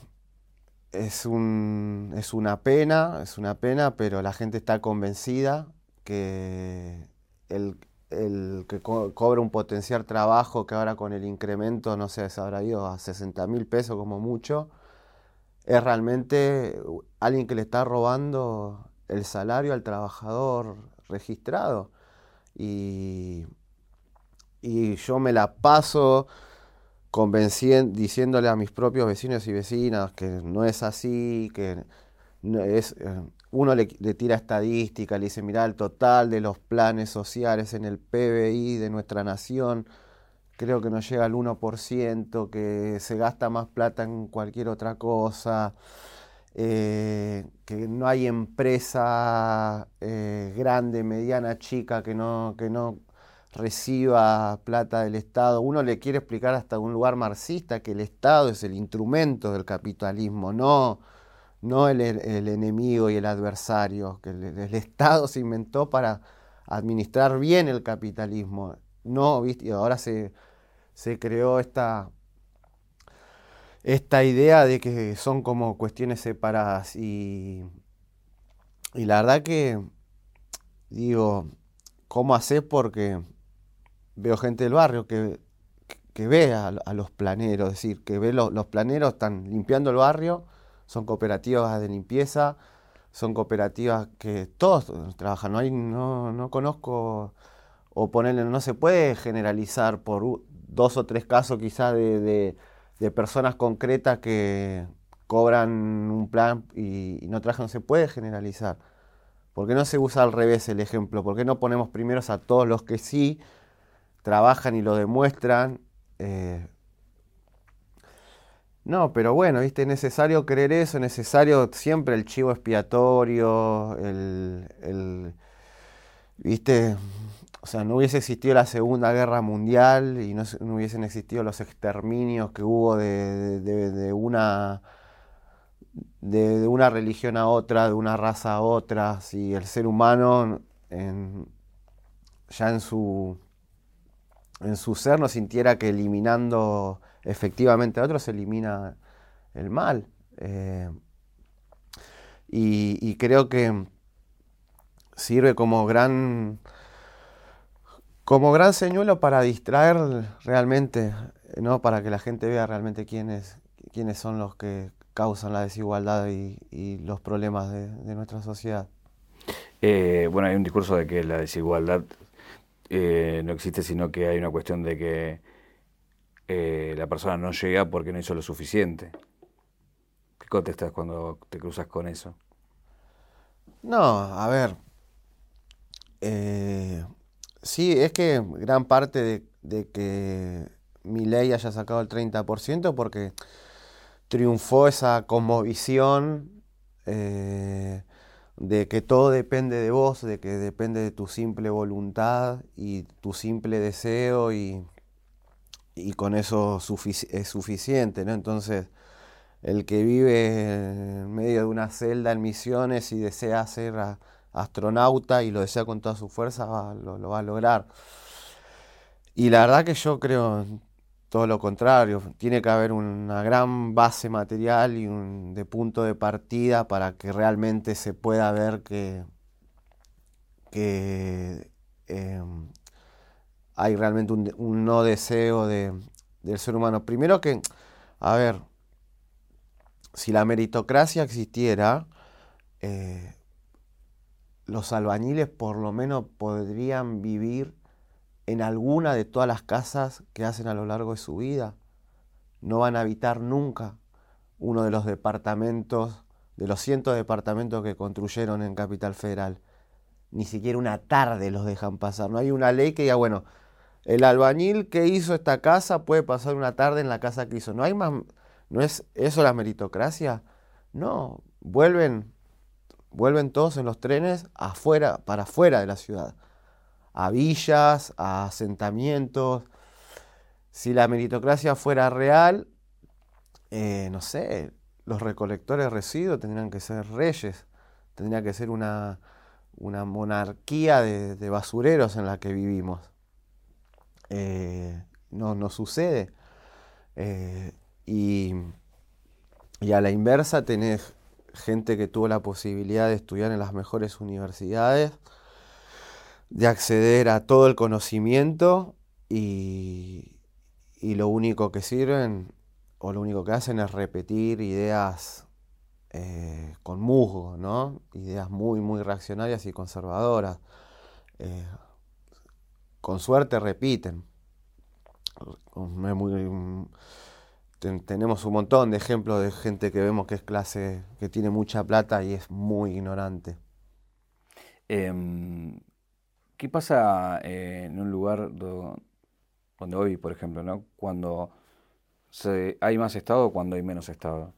S2: es una pena, es una pena, pero la gente está convencida que el, que cobra un potencial trabajo que ahora con el incremento, no sé, se habrá ido a 60 mil pesos como mucho, es realmente alguien que le está robando el salario al trabajador registrado. Y, y yo me la paso convenciendo, diciéndole a mis propios vecinos y vecinas que no es así, que es, eh, uno le, tira estadística, le dice, mira, el total de los planes sociales en el PBI de nuestra nación, creo que no llega al 1%, que se gasta más plata en cualquier otra cosa, eh, que no hay empresa eh, grande, mediana, chica que no, que no reciba plata del Estado. Uno le quiere explicar hasta un lugar marxista que el Estado es el instrumento del capitalismo, no, no el, enemigo y el adversario, que el, Estado se inventó para administrar bien el capitalismo. No, ¿viste? ahora se, se creó esta, esta idea de que son como cuestiones separadas y, y la verdad que digo, ¿cómo hacer? Porque veo gente del barrio que, que ve a, los planeros, es decir, que ve los planeros están limpiando el barrio, son cooperativas de limpieza, son cooperativas que todos trabajan, no, hay, no, no conozco o ponerle, no se puede generalizar por dos o tres casos quizás de, de, personas concretas que cobran un plan y, y no trabajan, no se puede generalizar. ¿Por qué no se usa al revés el ejemplo? ¿Por qué no ponemos primeros a todos los que sí trabajan y lo demuestran. Eh, no, pero bueno, ¿viste? es necesario creer eso, es necesario siempre el chivo expiatorio, el, ¿viste? O sea, no hubiese existido la Segunda Guerra Mundial y no, hubiesen existido los exterminios que hubo de, una de, una religión a otra, de una raza a otra, si el ser humano ya en su en su ser no sintiera que eliminando efectivamente a otros se elimina el mal. Eh, y, creo que sirve como gran como gran señuelo para distraer realmente, ¿no? para que la gente vea realmente quiénes, quiénes son los que causan la desigualdad y, los problemas de, nuestra sociedad.
S1: Eh, bueno, hay un discurso de que la desigualdad eh, no existe, sino que hay una cuestión de que eh, la persona no llega porque no hizo lo suficiente. ¿Qué contestas cuando te cruzas con eso?
S2: No, a ver. Eh, sí, es que gran parte de, que mi ley haya sacado el 30% porque triunfó esa cosmovisión de que todo depende de vos, de que depende de tu simple voluntad y tu simple deseo y, y con eso es suficiente, ¿no? Entonces, el que vive en medio de una celda en misiones y desea ser astronauta y lo desea con toda su fuerza, lo, lo va a lograr. Y la verdad que yo creo todo lo contrario, tiene que haber una gran base material y un de punto de partida para que realmente se pueda ver que, em, hay realmente un, no deseo del ser humano. Primero que, a ver, si la meritocracia existiera, eh, los albañiles por lo menos podrían vivir en alguna de todas las casas que hacen a lo largo de su vida. No van a habitar nunca uno de los departamentos, de los cientos de departamentos que construyeron en Capital Federal. Ni siquiera una tarde los dejan pasar. No hay una ley que diga, bueno, el albañil que hizo esta casa puede pasar una tarde en la casa que hizo. No hay más, no es eso la meritocracia. No, vuelven, vuelven todos en los trenes afuera, para afuera de la ciudad, a villas, a asentamientos. Si la meritocracia fuera real, eh, no sé, los recolectores de residuos tendrían que ser reyes, tendría que ser una, una monarquía de, basureros en la que vivimos. Eh, no, no sucede. Eh, y, y, a la inversa tenés gente que tuvo la posibilidad de estudiar en las mejores universidades, de acceder a todo el conocimiento y, y lo único que sirven o lo único que hacen es repetir ideas eh, con musgo, ¿no? Ideas muy, muy reaccionarias y conservadoras. Eh, con suerte repiten. tenemos un montón de ejemplos de gente que vemos que es clase, que tiene mucha plata y es muy ignorante.
S1: Em, ¿Qué pasa eh, en un lugar donde hoy, por ejemplo, ¿no? cuando hay más Estado o cuando hay menos Estado?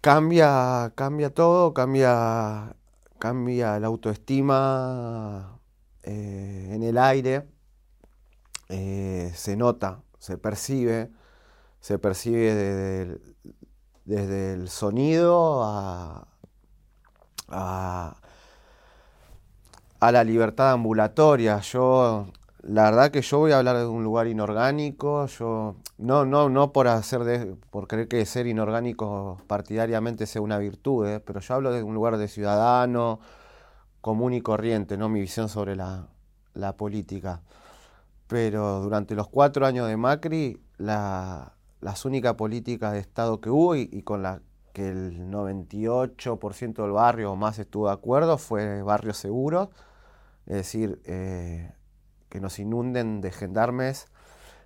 S2: Cambia, cambia todo, cambia, cambia la autoestima eh, en el aire, eh, se nota, se percibe, se percibe desde el, sonido a, a, a la libertad ambulatoria. Yo la verdad que yo voy a hablar de un lugar inorgánico, yo no, no, no por hacer de, por creer que ser inorgánico partidariamente sea una virtud, ¿eh? pero yo hablo de un lugar de ciudadano, común y corriente, no mi visión sobre la, política. Pero durante los cuatro años de Macri, la, las únicas políticas de Estado que hubo y, con la que el 98% del barrio o más estuvo de acuerdo fue barrio seguro, es decir, eh, que nos inunden de gendarmes,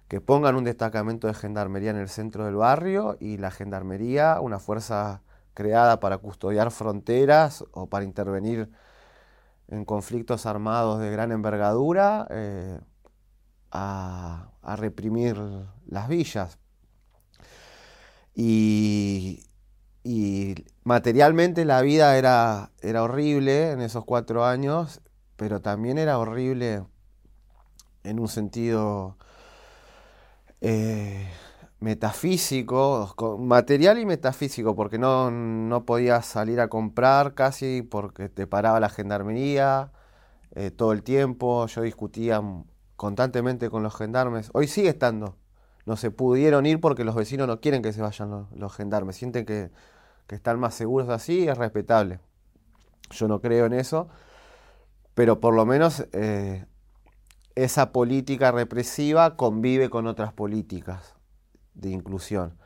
S2: que pongan un destacamento de gendarmería en el centro del barrio y la gendarmería, una fuerza creada para custodiar fronteras o para intervenir en conflictos armados de gran envergadura, eh, a, reprimir las villas. Y, materialmente la vida era, era horrible en esos cuatro años, pero también era horrible en un sentido eh, metafísico, material y metafísico, porque no, no, podías salir a comprar casi porque te paraba la gendarmería eh, todo el tiempo. Yo discutía constantemente con los gendarmes. Hoy sigue estando. No se pudieron ir porque los vecinos no quieren que se vayan los, gendarmes. Sienten que, están más seguros así, es respetable. Yo no creo en eso. Pero por lo menos eh, esa política represiva convive con otras políticas de inclusión.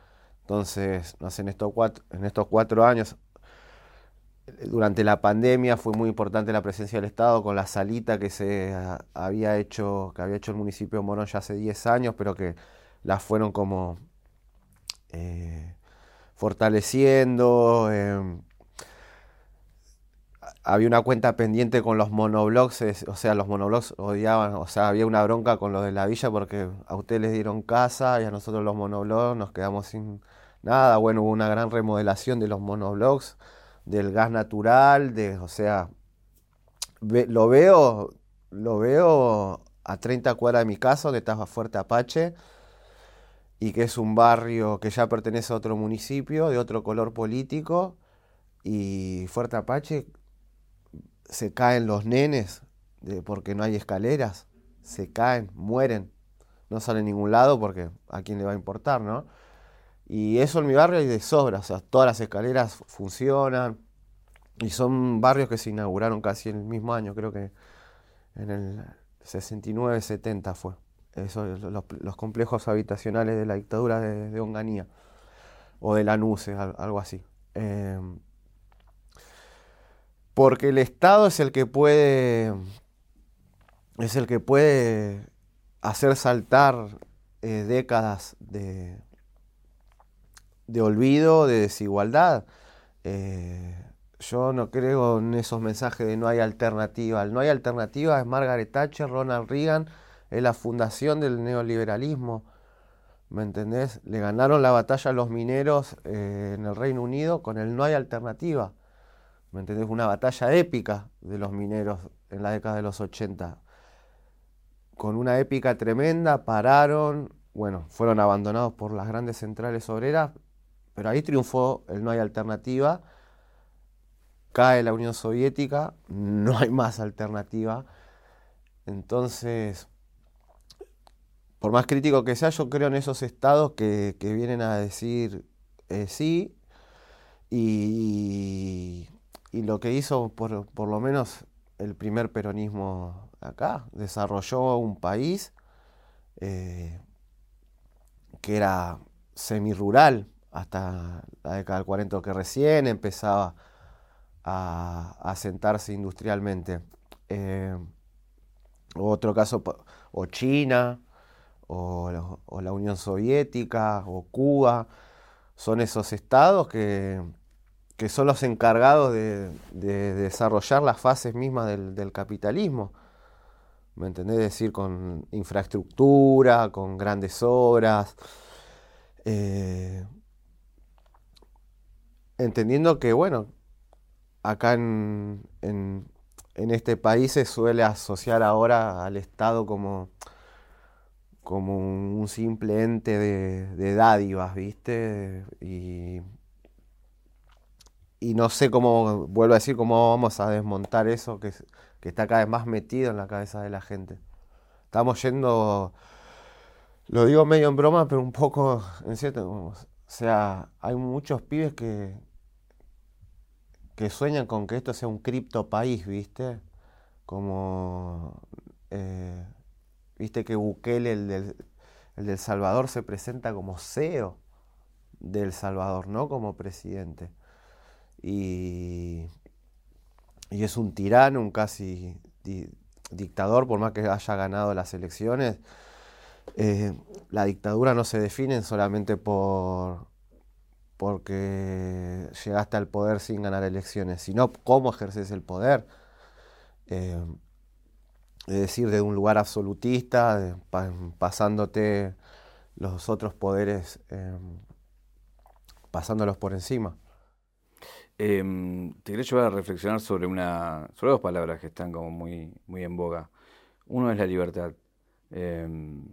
S2: Entonces, no sé, en estos cuatro, en estos cuatro años, durante la pandemia fue muy importante la presencia del Estado con la salita que se había hecho, que había hecho el municipio de Morón ya hace 10 años, pero que la fueron como eh, fortaleciendo. Em, había una cuenta pendiente con los monoblogs, o sea, los monoblogs odiaban, o sea, había una bronca con los de la villa porque a ustedes les dieron casa y a nosotros los monoblogs nos quedamos sin nada. Bueno, hubo una gran remodelación de los monoblogs, del gas natural, de, o sea, lo veo, lo veo a 30 cuadras de mi casa, donde estaba Fuerte Apache, y que es un barrio que ya pertenece a otro municipio, de otro color político, y Fuerte Apache se caen los nenes porque no hay escaleras, se caen, mueren, no salen a ningún lado porque a quién le va a importar, ¿no? Y eso en mi barrio hay de sobra, o sea, todas las escaleras funcionan y son barrios que se inauguraron casi en el mismo año, creo que en el 69, 70 fue. Eso, los, complejos habitacionales de la dictadura de, Onganía o de la NUCE, algo así. Em, porque el Estado es el que puede, es el que puede hacer saltar eh, décadas de, de, olvido, de desigualdad. Eh, yo no creo en esos mensajes de no hay alternativa. El no hay alternativa es Margaret Thatcher, Ronald Reagan, es la fundación del neoliberalismo. ¿Me entendés? Le ganaron la batalla a los mineros eh, en el Reino Unido con el no hay alternativa. ¿Me entendés? Una batalla épica de los mineros en la década de los 80. Con una épica tremenda, pararon, bueno, fueron abandonados por las grandes centrales obreras, pero ahí triunfó el no hay alternativa cae la Unión Soviética, no hay más alternativa. Entonces, por más crítico que sea, yo creo en esos estados que, vienen a decir eh, sí y, lo que hizo por, lo menos el primer peronismo acá, desarrolló un país eh, que era semi-rural hasta la década del 40 que recién empezaba a, asentarse industrialmente. Eh, otro caso, o China, o, la Unión Soviética, o Cuba, son esos estados que, son los encargados de, desarrollar las fases mismas del, capitalismo. ¿Me entendés? decir, con infraestructura, con grandes obras. Eh, entendiendo que, bueno, acá en, este país se suele asociar ahora al Estado como, como un, simple ente de, dádivas, ¿viste? Y, no sé cómo, vuelvo a decir, cómo vamos a desmontar eso que, que está cada vez más metido en la cabeza de la gente. Estamos yendo, lo digo medio en broma, pero un poco en cierto, o sea, hay muchos pibes que, que sueñan con que esto sea un cripto país, ¿viste? Como, eh, viste que Bukele, el del, el Salvador, se presenta como CEO del Salvador, no como presidente. Y, es un tirano, un casi dictador, por más que haya ganado las elecciones. Eh, la dictadura no se define solamente por, porque llegaste al poder sin ganar elecciones, sino cómo ejerces el poder. Eh, es decir, de un lugar absolutista, pasándote los otros poderes, eh, pasándolos por encima.
S1: Em, te quería llevar a reflexionar sobre una, sobre dos palabras que están como muy, muy en boga. Uno es la libertad, em,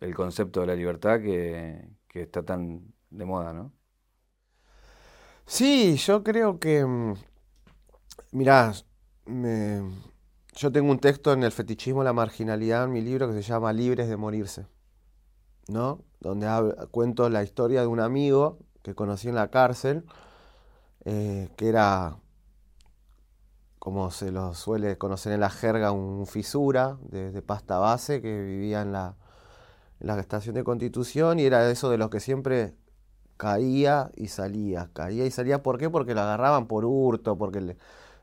S1: el concepto de la libertad que, que está tan de moda, ¿no?
S2: Sí, yo creo que, mm, mirá, yo tengo un texto en el fetichismo la marginalidad en mi libro que se llama Libres de morirse, ¿no? Donde cuento la historia de un amigo que conocí en la cárcel, eh, que era, como se lo suele conocer en la jerga, un fisura de, pasta base que vivía en la, estación de Constitución y era eso de los que siempre caía y salía, caía y salía. ¿Por qué? Porque lo agarraban por hurto, porque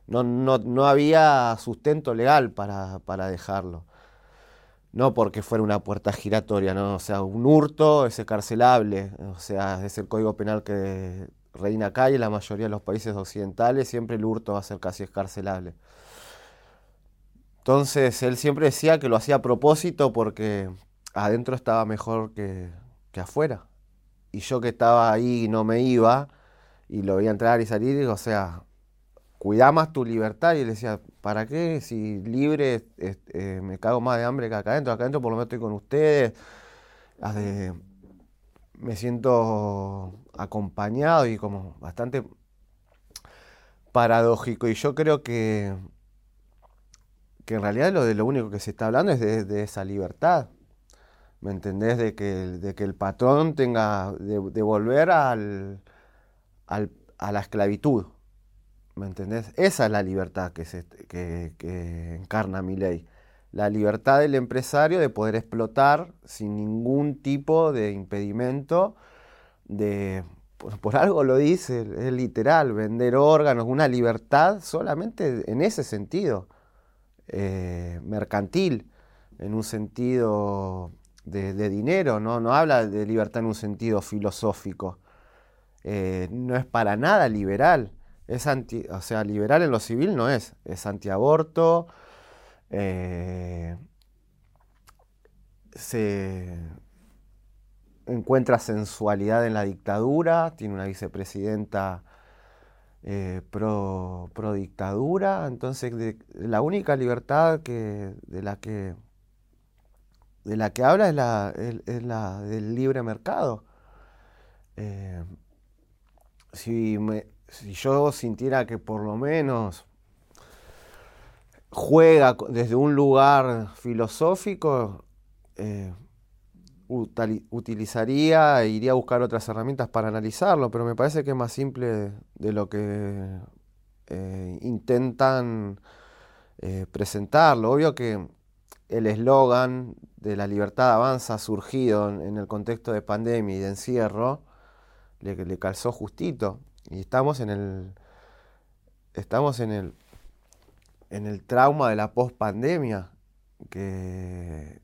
S2: no, no, había sustento legal para, para, dejarlo. No porque fuera una puerta giratoria, ¿no? O sea, un hurto es carcelable, o sea, es el código penal que reina acá y en la mayoría de los países occidentales siempre el hurto va a ser casi escarcelable. Entonces él siempre decía que lo hacía a propósito porque adentro estaba mejor que, que afuera y yo que estaba ahí y no me iba, y lo veía entrar y salir, o sea, cuidá más tu libertad. Y le decía, ¿para qué? Si libre eh, me cago más de hambre que acá adentro, acá adentro por lo menos estoy con ustedes. Me siento acompañado y como bastante paradójico. Y yo creo que, que en realidad lo de lo único que se está hablando es de esa libertad. ¿me entendés? De que, de que el patrón tenga, de, volver al, a la esclavitud, ¿me entendés? Esa es la libertad que, se, que, encarna mi ley. La libertad del empresario de poder explotar sin ningún tipo de impedimento, de, por, algo lo dice, es literal, vender órganos, una libertad solamente en ese sentido, eh, mercantil, en un sentido de, dinero, ¿no? no habla de libertad en un sentido filosófico. Eh, no es para nada liberal. es anti, o sea, liberal en lo civil no es, es antiaborto, eh, se encuentra sensualidad en la dictadura, tiene una vicepresidenta eh, pro, dictadura, entonces la única libertad que, de, la que, de la que habla es la, es, la del libre mercado. Eh, si, si yo sintiera que por lo menos juega desde un lugar filosófico, eh, utilizaría e iría a buscar otras herramientas para analizarlo, pero me parece que es más simple de lo que eh, intentan eh, presentarlo. Obvio que el eslogan de la libertad avanza surgido en, el contexto de pandemia y de encierro, le, le calzó justito. Y estamos en el. Estamos en el. En el trauma de la pospandemia. Que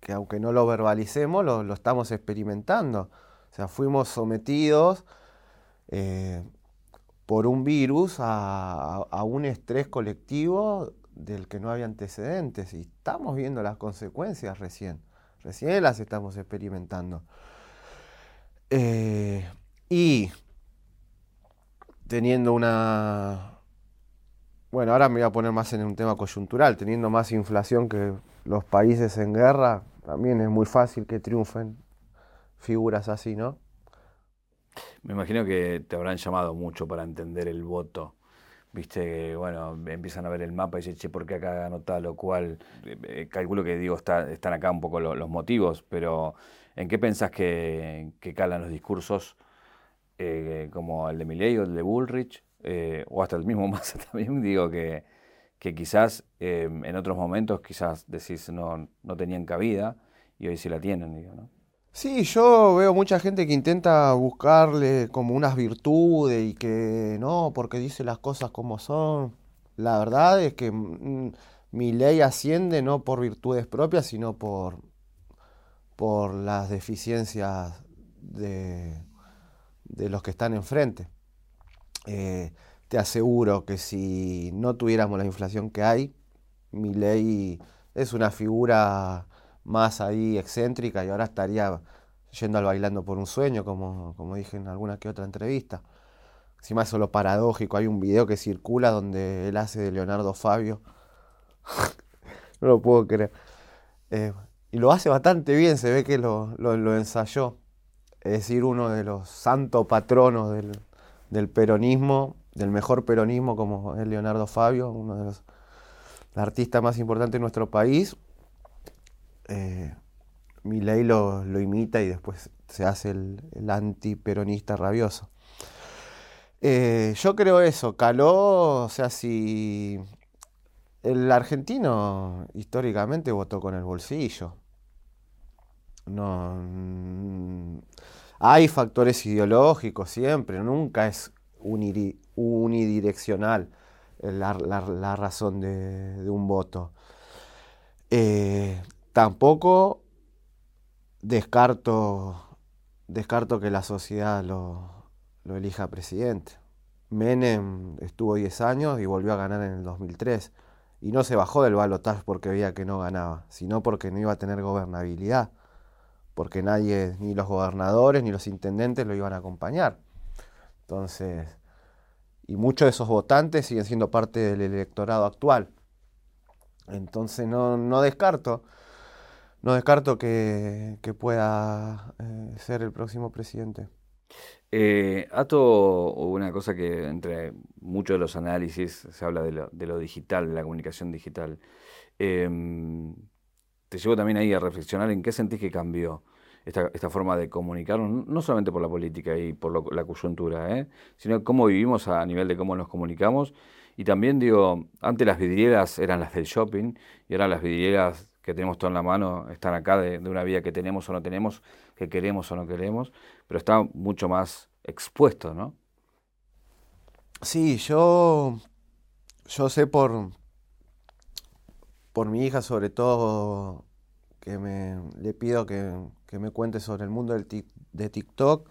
S2: que aunque no lo verbalicemos, lo, estamos experimentando. O sea, fuimos sometidos eh, por un virus a, un estrés colectivo del que no había antecedentes y estamos viendo las consecuencias recién. Recién las estamos experimentando. Eh, y teniendo una... Bueno, ahora me voy a poner más en un tema coyuntural, teniendo más inflación que los países en guerra, también es muy fácil que triunfen figuras así, ¿no?
S1: Me imagino que te habrán llamado mucho para entender el voto. Viste, bueno, empiezan a ver el mapa y dicen, che, ¿por qué acá ganó tal o cual? Eh, eh, calculo que digo, está, están acá un poco los motivos, pero ¿en qué pensás que, calan los discursos eh, como el de Milley o el de Bullrich? O hasta el mismo Massa también, digo que que quizás em, en otros momentos quizás decís no, no tenían cabida y hoy sí la tienen, digo, ¿no?
S2: Sí, yo veo mucha gente que intenta buscarle como unas virtudes y que no, porque dice las cosas como son. La verdad es que mm, mi ley asciende no por virtudes propias, sino por, por las deficiencias de, de los que están enfrente. Eh, te aseguro que si no tuviéramos la inflación que hay, mi ley es una figura más ahí excéntrica y ahora estaría yendo al bailando por un sueño, como, como dije en alguna que otra entrevista. Encima eso es lo paradójico, hay un video que circula donde él hace de Leonardo Fabio. no lo puedo creer. Eh, y lo hace bastante bien, se ve que lo, ensayó. Es decir, uno de los santos patronos del, del peronismo del mejor peronismo como es Leonardo Fabio, uno de los artistas más importantes de nuestro país. Eh, ley lo, imita y después se hace el, el antiperonista rabioso. Eh, yo creo eso, caló, o sea, si el argentino históricamente votó con el bolsillo. No, hay factores ideológicos siempre, nunca es unidireccional la, razón de, un voto. Eh, tampoco descarto, descarto que la sociedad lo, elija presidente. Menem estuvo 10 años y volvió a ganar en el 2003. Y no se bajó del balotaje porque veía que no ganaba, sino porque no iba a tener gobernabilidad. Porque nadie, ni los gobernadores ni los intendentes lo iban a acompañar. Entonces, y muchos de esos votantes siguen siendo parte del electorado actual. Entonces no, descarto, no descarto que, pueda eh, ser el próximo presidente.
S1: Eh, Ato, una cosa que entre muchos de los análisis se habla de lo, digital, de la comunicación digital. Em, te llevo también ahí a reflexionar en qué sentís que cambió esta, forma de comunicarnos, no solamente por la política y por la coyuntura, ¿eh? sino cómo vivimos a nivel de cómo nos comunicamos. Y también digo, antes las vidrieras eran las del shopping y ahora las vidrieras que tenemos todo en la mano están acá de, una vida que tenemos o no tenemos, que queremos o no queremos, pero está mucho más expuesto, ¿no?
S2: Sí, yo, yo sé por, por mi hija sobre todo que me, le pido que, me cuente sobre el mundo del de TikTok.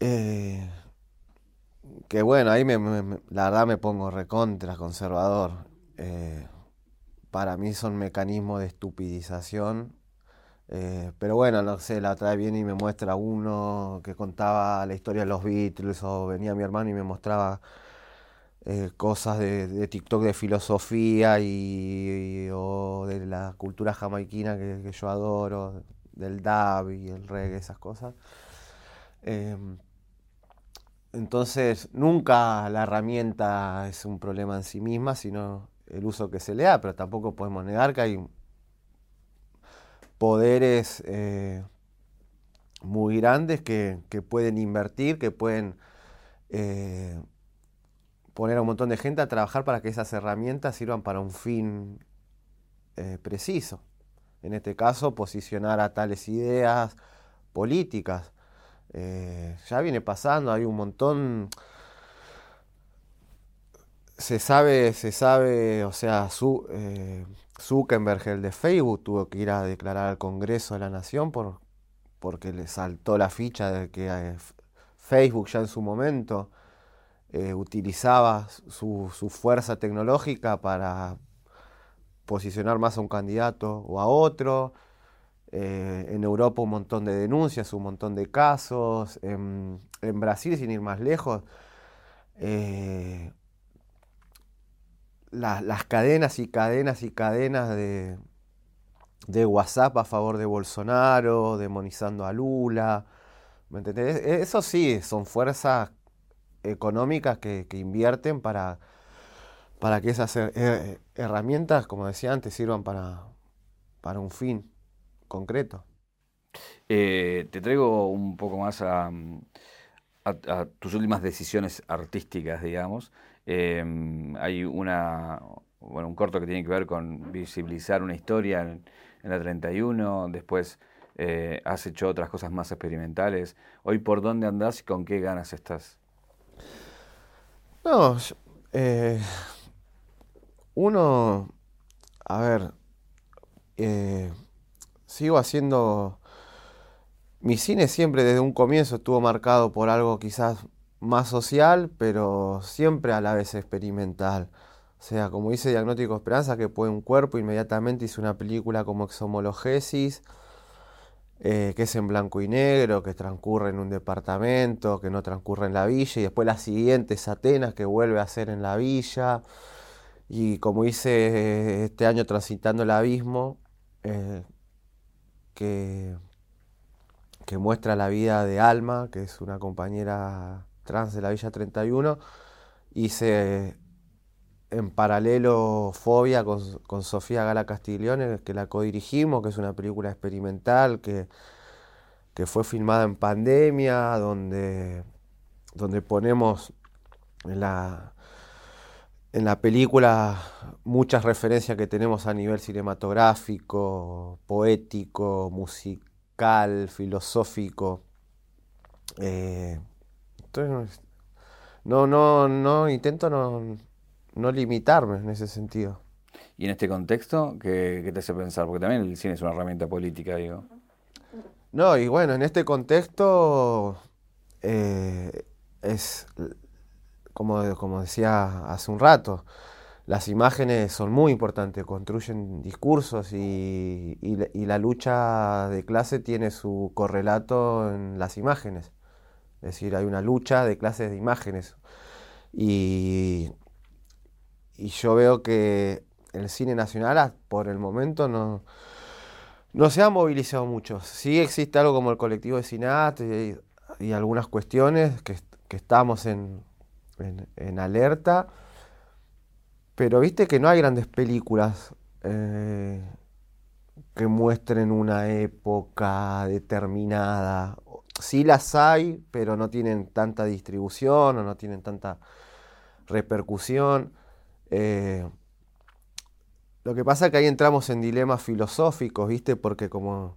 S2: Eh, que bueno, ahí me, la verdad me pongo recontra conservador. Eh, para mí son mecanismos de estupidización. Eh, pero bueno, no sé, la otra vez viene y me muestra uno que contaba la historia de los Beatles, o venía mi hermano y me mostraba eh, cosas de, TikTok de filosofía y, o de la cultura jamaiquina que, yo adoro, del dub y el reggae, esas cosas. Em, entonces, nunca la herramienta es un problema en sí misma, sino el uso que se le da, pero tampoco podemos negar que hay poderes eh, muy grandes que, que pueden invertir, que pueden eh, poner a un montón de gente a trabajar para que esas herramientas sirvan para un fin eh, preciso. En este caso, posicionar a tales ideas políticas. Eh, ya viene pasando, hay un montón. Se sabe, se sabe, o sea, su, eh, Zuckerberg, el de Facebook, tuvo que ir a declarar al Congreso de la Nación por, porque le saltó la ficha de que Facebook ya en su momento eh, utilizaba su, su fuerza tecnológica para posicionar más a un candidato o a otro. Eh, en Europa un montón de denuncias, un montón de casos. En, Brasil, sin ir más lejos, eh, la- las cadenas y cadenas y cadenas de, de WhatsApp a favor de Bolsonaro, demonizando a Lula. ¿Me entendés? E- Eso sí, son fuerzas económicas que, invierten para, para que esas her- her- herramientas, como decía antes, sirvan para, para un fin concreto.
S1: Eh, te traigo un poco más a, tus últimas decisiones artísticas, digamos. Em, hay una, bueno, un corto que tiene que ver con visibilizar una historia en, en la 31, después eh, has hecho otras cosas más experimentales. Hoy, ¿por dónde andás y con qué ganas estás?
S2: No, eh, uno, a ver, eh, sigo haciendo, mi cine siempre desde un comienzo estuvo marcado por algo quizás más social, pero siempre a la vez experimental. O sea, como dice Diagnóstico Esperanza, que fue un cuerpo, inmediatamente hice una película como Exhomologesis, eh, que es en blanco y negro, que transcurre en un departamento, que no transcurre en la villa, y después la siguiente es Atenas, que vuelve a ser en la villa, y como hice eh, este año Transitando el Abismo, eh, que, que muestra la vida de Alma, que es una compañera trans de la Villa 31, hice en paralelo Fobia con, con Sofía Gala Castiglione, que la codirigimos, que es una película experimental que, que fue filmada en pandemia, donde, donde ponemos en la, en la película muchas referencias que tenemos a nivel cinematográfico, poético, musical, filosófico. Eh, entonces, no, no, no, intento no, no limitarme en ese sentido.
S1: Y en este contexto, ¿qué, qué te hace pensar? Porque también el cine es una herramienta política, digo.
S2: No, y bueno, en este contexto eh, es, como, como decía hace un rato, las imágenes son muy importantes, construyen discursos y, y la- y la lucha de clase tiene su correlato en las imágenes. Es decir, hay una lucha de clases de imágenes. Y, y yo veo que el cine nacional por el momento no, no se ha movilizado mucho. Sí existe algo como el colectivo de cineastas y, algunas cuestiones que, que estamos en, en- en alerta, pero viste que no hay grandes películas eh, que muestren una época determinada. Sí las hay, pero no tienen tanta distribución o no tienen tanta repercusión. Eh, lo que pasa es que ahí entramos en dilemas filosóficos, ¿viste? Porque como,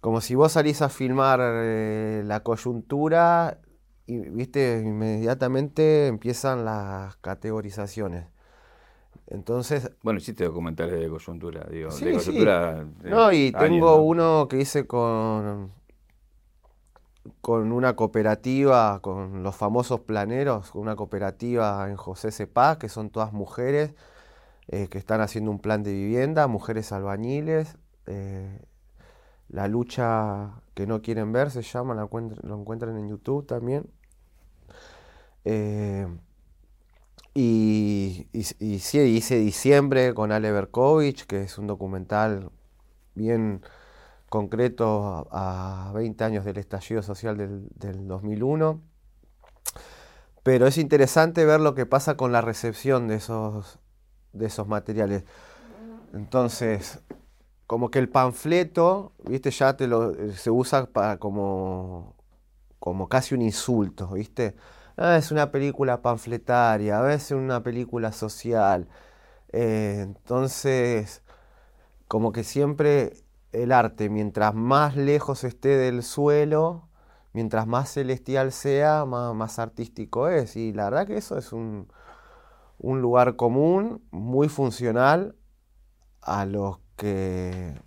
S2: como si vos salís a filmar eh, la coyuntura, y, ¿viste? Inmediatamente empiezan las categorizaciones. Entonces,
S1: Bueno, hiciste documentales de coyuntura, digo.
S2: Sí,
S1: de
S2: sí.
S1: coyuntura. de
S2: no, y
S1: años,
S2: tengo
S1: ¿no?
S2: uno que hice con, con una cooperativa, con los famosos planeros, con una cooperativa en José Cepaz, que son todas mujeres eh, que están haciendo un plan de vivienda, mujeres albañiles. Eh, la lucha que no quieren ver se llama, lo encuentran en YouTube también. Eh, y, y, sí, hice diciembre con Ale Berkovich, que es un documental bien concreto a, 20 años del estallido social del, del, 2001. Pero es interesante ver lo que pasa con la recepción de esos, de esos materiales. Entonces, como que el panfleto, viste, ya te lo, se usa para como, como casi un insulto, viste. Ah, es una película panfletaria, a veces una película social. Eh, entonces, como que siempre el arte, mientras más lejos esté del suelo, mientras más celestial sea, más, artístico es. Y la verdad que eso es un, lugar común, muy funcional a los que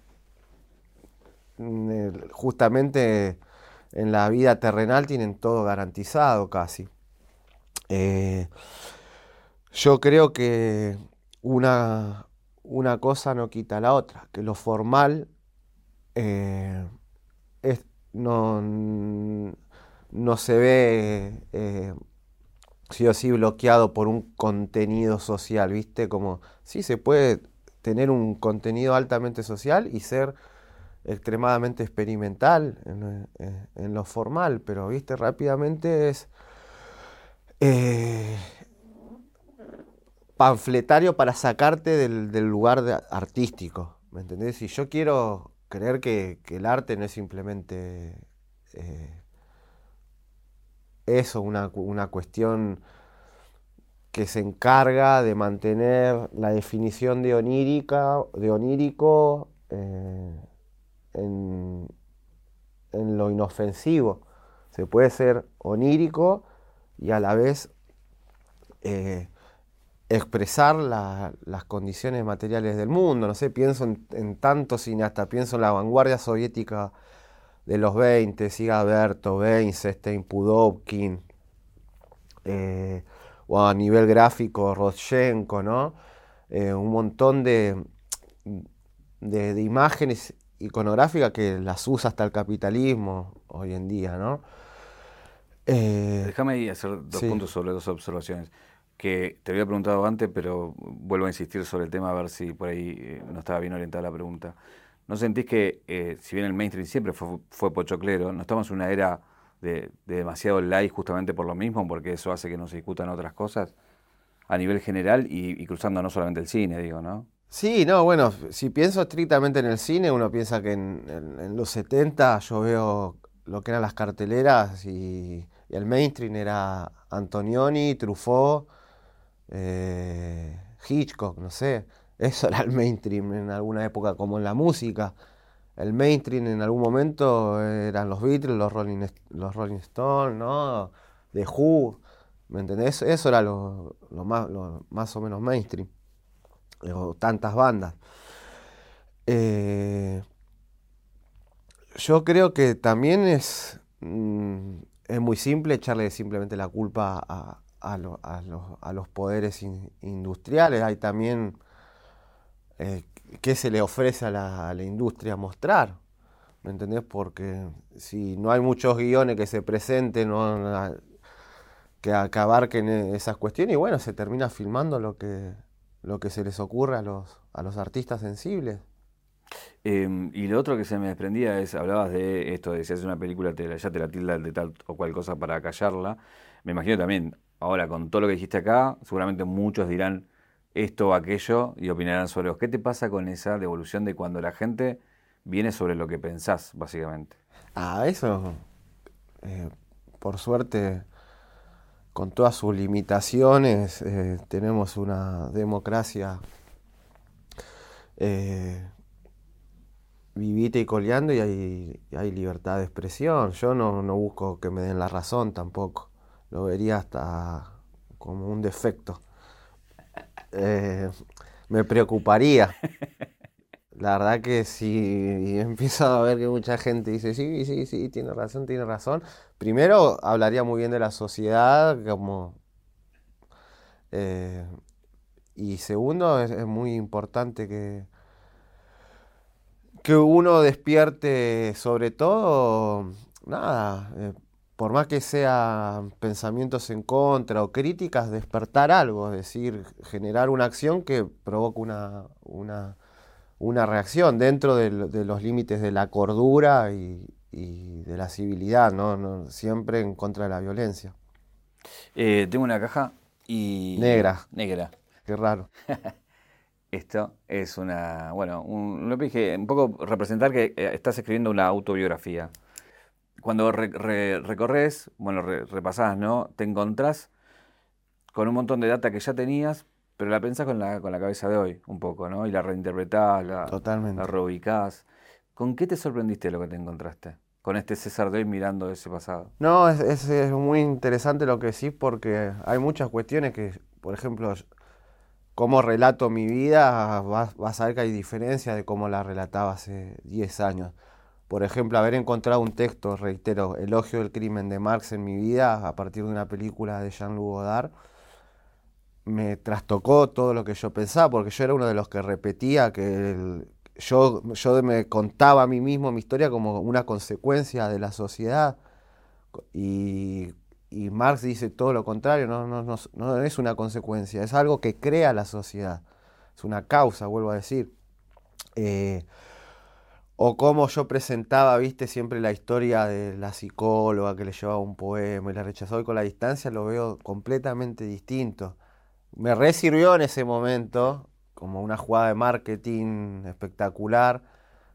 S2: mm, justamente en la vida terrenal tienen todo garantizado casi. Eh, yo creo que una, una cosa no quita la otra, que lo formal eh, no, no, se ve eh, o bloqueado por un contenido social, ¿viste? Como sí se puede tener un contenido altamente social y ser extremadamente experimental en, eh, lo formal, pero viste, rápidamente es panfletario para sacarte del, lugar artístico, ¿me entendés? Si yo quiero creer que, el arte no es simplemente eh, eso, una, cuestión que se encarga de mantener la definición de onírica, de onírico eh, en, lo inofensivo. Se puede ser onírico y a la vez eh, expresar las condiciones materiales del mundo. No sé, pienso en, tantos cineastas, pienso en la vanguardia soviética de los 20, Siga Berto, Weinstein, Pudovkin, eh, o a nivel gráfico, Rodchenko, ¿no? Eh, un montón de, de, imágenes iconográficas que las usa hasta el capitalismo hoy en día, ¿no?
S1: Eh, Déjame hacer dos puntos sobre dos observaciones que te había preguntado antes, pero vuelvo a insistir sobre el tema a ver si por ahí eh, no estaba bien orientada la pregunta. ¿No sentís que, eh, si bien el mainstream siempre fue, fue pochoclero, no estamos en una era de, demasiado light justamente por lo mismo, porque eso hace que no se discutan otras cosas a nivel general y, cruzando no solamente el cine, digo, ¿no?
S2: Sí, no, bueno, si pienso estrictamente en el cine, uno piensa que en, los 70 yo veo lo que eran las carteleras y, y el mainstream era Antonioni, Truffaut, eh, Hitchcock, no sé. Eso era el mainstream en alguna época, como en la música. El mainstream en algún momento eran los Beatles, los Rolling, los Rolling Stones, ¿no? The Who, ¿me entendés? Eso era lo, más, más o menos mainstream. tantas bandas. Eh, yo creo que también es, mm, es muy simple echarle simplemente la culpa a, a, los poderes industriales, hay también eh, qué se le ofrece a la, industria mostrar, ¿me entendés? Porque si no hay muchos guiones que se presenten, que, que, abarquen esas cuestiones, y bueno, se termina filmando lo que, lo que se les ocurre a los, a los artistas sensibles.
S1: Em, y lo otro que se me desprendía es, hablabas de esto, de si haces una película, ya te la tilda de tal o cual cosa para callarla. Me imagino también, Ahora, con todo lo que dijiste acá, seguramente muchos dirán esto o aquello y opinarán sobre vos. ¿Qué te pasa con esa devolución de cuando la gente viene sobre lo que pensás, básicamente?
S2: Ah, eso, eh, por suerte, con todas sus limitaciones, eh, tenemos una democracia eh, vivita y coleando y hay, hay, libertad de expresión. Yo no, no busco que me den la razón tampoco lo vería hasta como un defecto. Eh, me preocuparía. la verdad que si empiezo a ver que mucha gente dice, sí, sí, sí, tiene razón, tiene razón. Primero, hablaría muy bien de la sociedad, como... eh, y segundo, es, muy importante que, que uno despierte sobre todo, nada, eh, por más que sean pensamientos en contra o críticas, despertar algo, es decir, generar una acción que provoque una, una, una reacción dentro de, los límites de la cordura y, y de la civilidad, ¿no? No, siempre en contra de la violencia.
S1: Eh, tengo una caja y...
S2: Negra.
S1: Negra.
S2: Qué raro.
S1: Esto es una, bueno, un, lo que dije, un poco representar que eh, estás escribiendo una autobiografía. Cuando re- re- recorres, bueno, re- repasás, ¿no? Te encontrás con un montón de data que ya tenías, pero la pensás con la, con la cabeza de hoy, un poco, ¿no? Y la reinterpretás, la,
S2: Totalmente.
S1: la reubicás. ¿Con qué te sorprendiste lo que te encontraste? Con este César de hoy mirando ese pasado.
S2: No, es, es- es muy interesante lo que decís porque hay muchas cuestiones que, por ejemplo, cómo relato mi vida, vas, vas a ver que hay diferencias de cómo la relataba hace 10 años. Por ejemplo, haber encontrado un texto, reitero, Elogio del crimen de Marx en mi vida, a partir de una película de Jean-Luc Godard, me trastocó todo lo que yo pensaba, porque yo era uno de los que repetía que el- yo, yo me contaba a mí mismo mi historia como una consecuencia de la sociedad. Y, y Marx dice todo lo contrario, no, no, no, no es una consecuencia, es algo que crea la sociedad, es una causa, vuelvo a decir. Eh, o como yo presentaba, viste, siempre la historia de la psicóloga que le llevaba un poema y la rechazó, y con la distancia lo veo completamente distinto. Me resirvió en ese momento como una jugada de marketing espectacular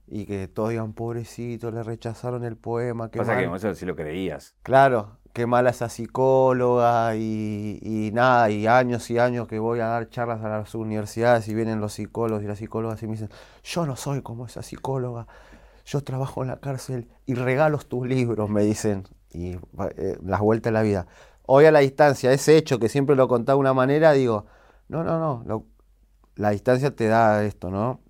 S2: y que todos digan, pobrecito, le rechazaron el poema, qué
S1: Pasa que
S2: mal".
S1: eso sí lo creías.
S2: Claro, qué mala esa psicóloga y, nada, y años y años que voy a dar charlas a las universidades y vienen los psicólogos y las psicólogas y me dicen, yo no soy como esa psicóloga, yo trabajo en la cárcel y regalo tus libros, me dicen, y eh, las vueltas de la vida. Hoy a la distancia, ese hecho que siempre lo contaba de una manera, digo, no, no, no, la distancia te da esto, ¿no?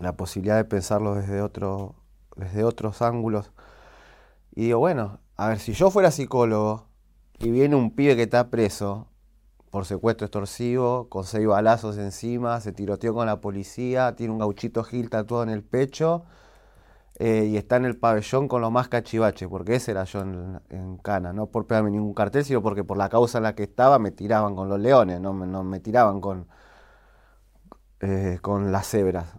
S2: La posibilidad de pensarlo desde otro, desde otros ángulos. Y digo, bueno, a ver, si yo fuera psicólogo y viene un pibe que está preso por secuestro extorsivo, con seis balazos encima, se tiroteó con la policía, tiene un gauchito Gil tatuado en el pecho eh, y está en el pabellón con lo más cachivache, porque ese era yo en, Cana, no por pegarme ningún cartel, sino porque por la causa en la que estaba me tiraban con los leones, no me, tiraban con, eh, con las cebras.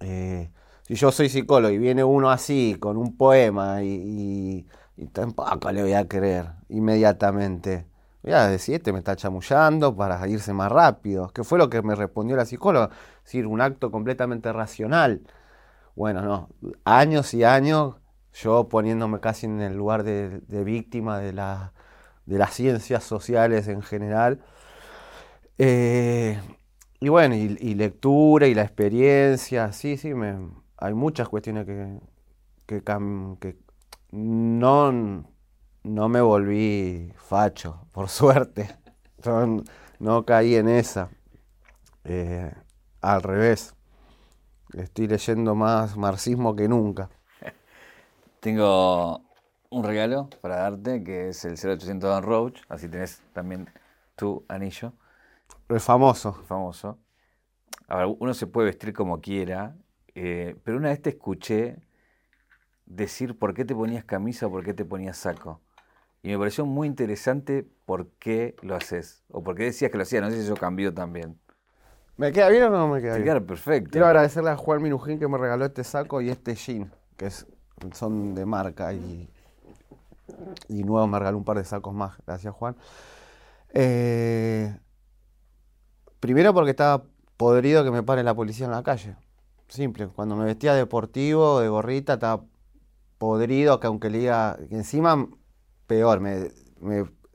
S2: Eh, si yo soy psicólogo y viene uno así, con un poema, y, y tampoco le voy a creer inmediatamente. Voy a decir, este me está chamullando para irse más rápido. ¿Qué fue lo que me respondió la psicóloga? Es decir, un acto completamente racional. Bueno, no, años y años yo poniéndome casi en el lugar de, de víctima de, la, de las ciencias sociales en general. Eh, y bueno, y, y lectura y la experiencia, sí, sí, me, hay muchas cuestiones que, que, que no, no me volví facho, por suerte. No, no caí en esa. Eh, al revés. Estoy leyendo más marxismo que nunca.
S1: Tengo un regalo para darte que es el 0800 Don Roach, así tenés también tu anillo
S2: El famoso.
S1: famoso. A ver, uno se puede vestir como quiera, eh, pero una vez te escuché decir por qué te ponías camisa o por qué te ponías saco. Y me pareció muy interesante por qué lo haces, o por qué decías que lo hacías, no sé si eso cambió también.
S2: ¿Me queda bien o no me queda bien?
S1: queda perfecto.
S2: Quiero agradecerle a Juan Minujín que me regaló este saco y este jean, que es, son de marca y, y nuevo me regaló un par de sacos más. Gracias, Juan. Eh, primero porque estaba podrido que me pare la policía en la calle. Simple. Cuando me vestía deportivo, de gorrita, estaba podrido, que aunque le diga, encima peor, me,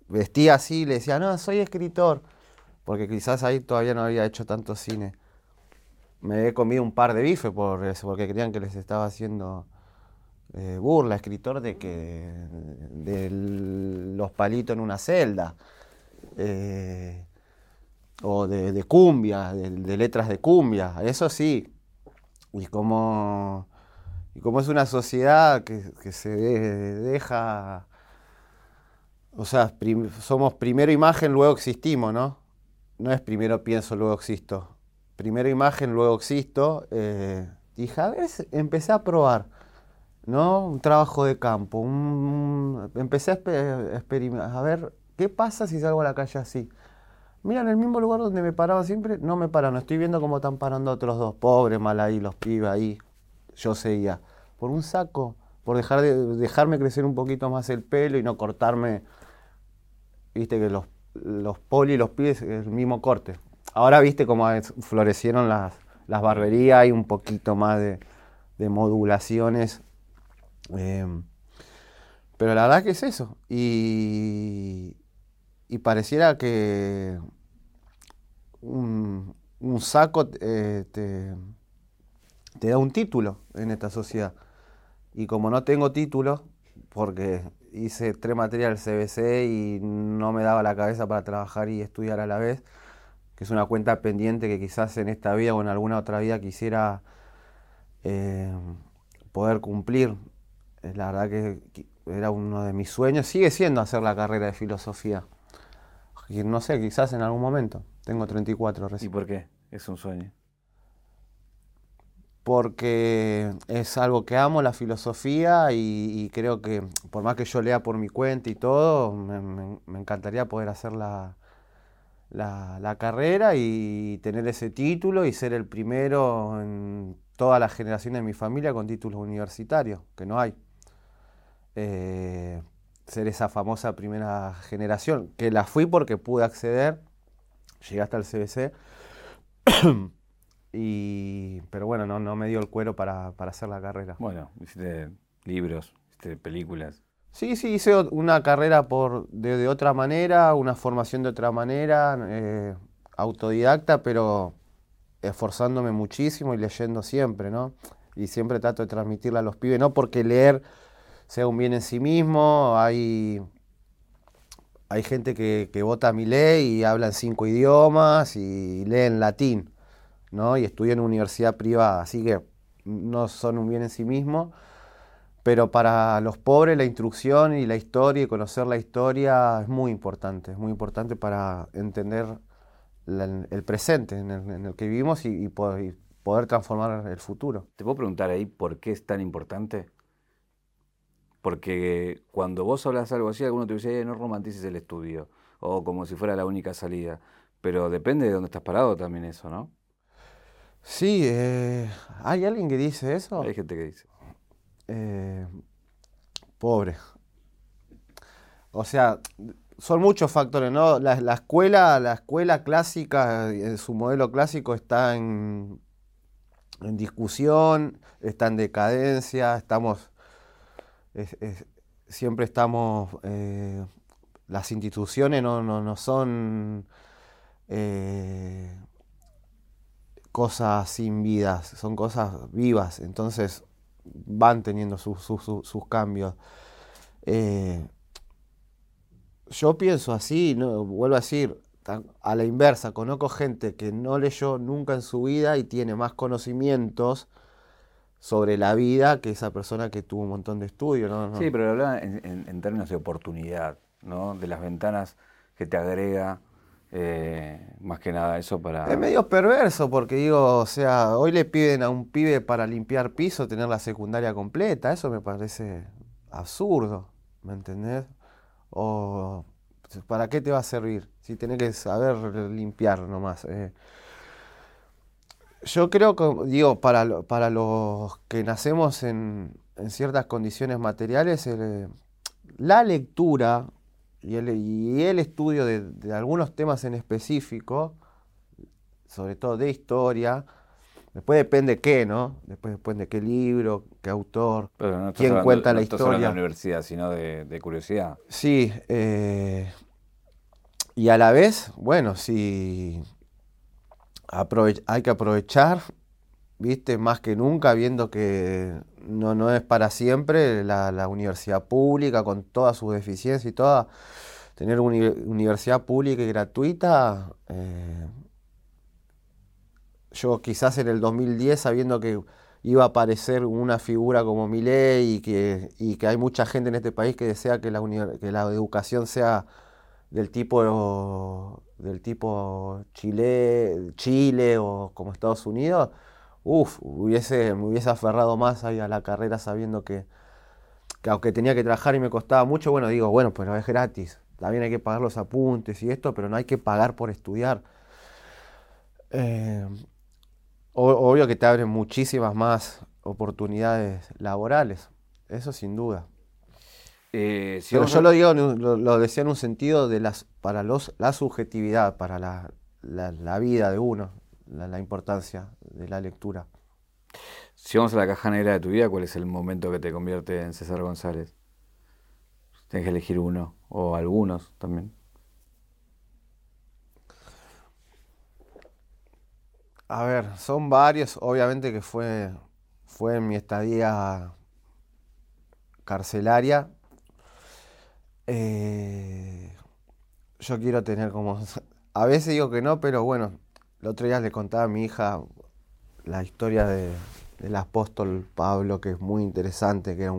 S2: vestía así y le decía, no, soy escritor. Porque quizás ahí todavía no había hecho tanto cine me he comido un par de bifes por eso, porque creían que les estaba haciendo eh, burla, escritor de que de los palitos en una celda, eh, o de, cumbia, de, de letras de cumbia, eso sí, y cómo, y cómo es una sociedad que, se de- deja, o sea, somos primero imagen, luego existimos, ¿no? No es primero pienso, luego existo. Primero imagen, luego existo. eh, dije, a ver, empecé a probar, ¿no? Un trabajo de campo. un- empecé a, experimentar, a ver, ¿qué pasa si salgo a la calle así? Mira, en el mismo lugar donde me paraba siempre, no me pararon. Estoy viendo cómo están parando otros dos, pobres, mal ahí, los pibes ahí. Yo seguía. Por un saco, por dejar de, dejarme crecer un poquito más el pelo y no cortarme. Viste que los, los poli y los pibes es el mismo corte. Ahora viste cómo florecieron las, las barberías, hay un poquito más de, de modulaciones. Em, pero la verdad que es eso. Y, y pareciera que un, un saco eh, te, te da un título en esta sociedad. Y como no tengo título, porque hice tres materias del CBC y no me daba la cabeza para trabajar y estudiar a la vez, que es una cuenta pendiente que quizás en esta vida o en alguna otra vida quisiera eh, poder cumplir. Eh, La verdad que era uno de mis sueños, sigue siendo hacer la carrera de filosofía. Y No sé, quizás en algún momento. Tengo 34
S1: ¿Y
S2: recién.
S1: por qué? Es un sueño.
S2: Porque es algo que amo, la filosofía, y, creo que por más que yo lea por mi cuenta y todo, me, encantaría poder hacer la, la, la carrera y tener ese título y ser el primero en toda la generación de mi familia con títulos universitarios, que no hay. Eh, ser esa famosa primera generación, que la fui porque pude acceder, llegué hasta el CBC, y, pero bueno, no, no me dio el cuero para, para hacer la carrera.
S1: Bueno, hiciste libros, hiciste películas.
S2: Sí, sí, hice una carrera por, de, de otra manera, una formación de otra manera, eh, autodidacta, pero esforzándome muchísimo y leyendo siempre, ¿no? Y siempre trato de transmitirle a los pibes, no porque leer sea un bien en sí mismo, hay, hay gente que, que vota mi ley y habla en cinco idiomas y lee en latín, ¿no? Y estudia en universidad privada, así que no son un bien en sí mismo. Pero para los pobres la instrucción y la historia y conocer la historia es muy importante, es muy importante para entender el presente en el, que vivimos y poder transformar el futuro.
S1: ¿Te puedo preguntar ahí por qué es tan importante? Porque cuando vos hablas algo así, alguno te dice, "Eh, no romantices el estudio, o como si fuera la única salida. Pero depende de dónde estás parado también eso, ¿no?
S2: Sí, eh, ¿hay alguien que dice eso?
S1: Hay gente que dice.
S2: Eh, pobre. O sea, son muchos factores, ¿no? La, la escuela, la escuela clásica, en su modelo clásico está en, en discusión, está en decadencia, estamos, es- es- siempre estamos, eh, las instituciones no, no, no son eh, cosas sin vidas, son cosas vivas, entonces van teniendo sus- sus- cambios. Eh, yo pienso así, vuelvo a decir, a la inversa, conozco gente que no leyó nunca en su vida y tiene más conocimientos sobre la vida que esa persona que tuvo un montón de estudios. ¿no?
S1: Sí, pero hablaba en, en- en términos de oportunidad, ¿no? De las ventanas que te agrega, eh, más que nada eso para...
S2: Es medio perverso porque digo, o sea, hoy le piden a un pibe para limpiar piso tener la secundaria completa, eso me parece absurdo, ¿me entendés? O ¿para qué te va a servir si tenés que saber limpiar nomás? eh? Yo creo que, digo, para, para los que nacemos en, en ciertas condiciones materiales, el, la lectura y el, y el estudio de, de algunos temas en específico, sobre todo de historia, después depende qué, ¿no? Después depende qué libro, qué autor,
S1: Pero no
S2: quién
S1: hablando-
S2: cuenta
S1: no
S2: la
S1: estás hablando de
S2: historia.
S1: la universidad, sino de, de curiosidad.
S2: Sí, eh, y a la vez, bueno, sí, hay que aprovechar, viste, más que nunca, viendo que no, no es para siempre la, la universidad pública con todas sus deficiencias y toda. Tener uni- universidad pública y gratuita, eh, yo quizás en el 2010, sabiendo que iba a aparecer una figura como Milei y que, y que hay mucha gente en este país que desea que la, que la educación sea del tipo del tipo Chile, Chile o como Estados Unidos, uff, hubiese, me hubiese aferrado más ahí a la carrera sabiendo que, que aunque tenía que trabajar y me costaba mucho, bueno, digo, bueno, pero es gratis. También hay que pagar los apuntes y esto, pero no hay que pagar por estudiar. Eh, obvio que te abren muchísimas más oportunidades laborales, eso sin duda. Eh, pero yo lo digo, lo, decía en un sentido de las, para los, la subjetividad, para la, la, vida de uno, la, importancia de la lectura.
S1: Si vamos a la caja negra de tu vida, ¿cuál es el momento que te convierte en César González? Tienes que elegir uno, o algunos también.
S2: A ver, son varios, obviamente que fue, fue en mi estadía carcelaria. Eh, yo quiero tener como... A veces digo que no, pero bueno, el otro día le contaba a mi hija la historia del apóstol Pablo, que es muy interesante, que era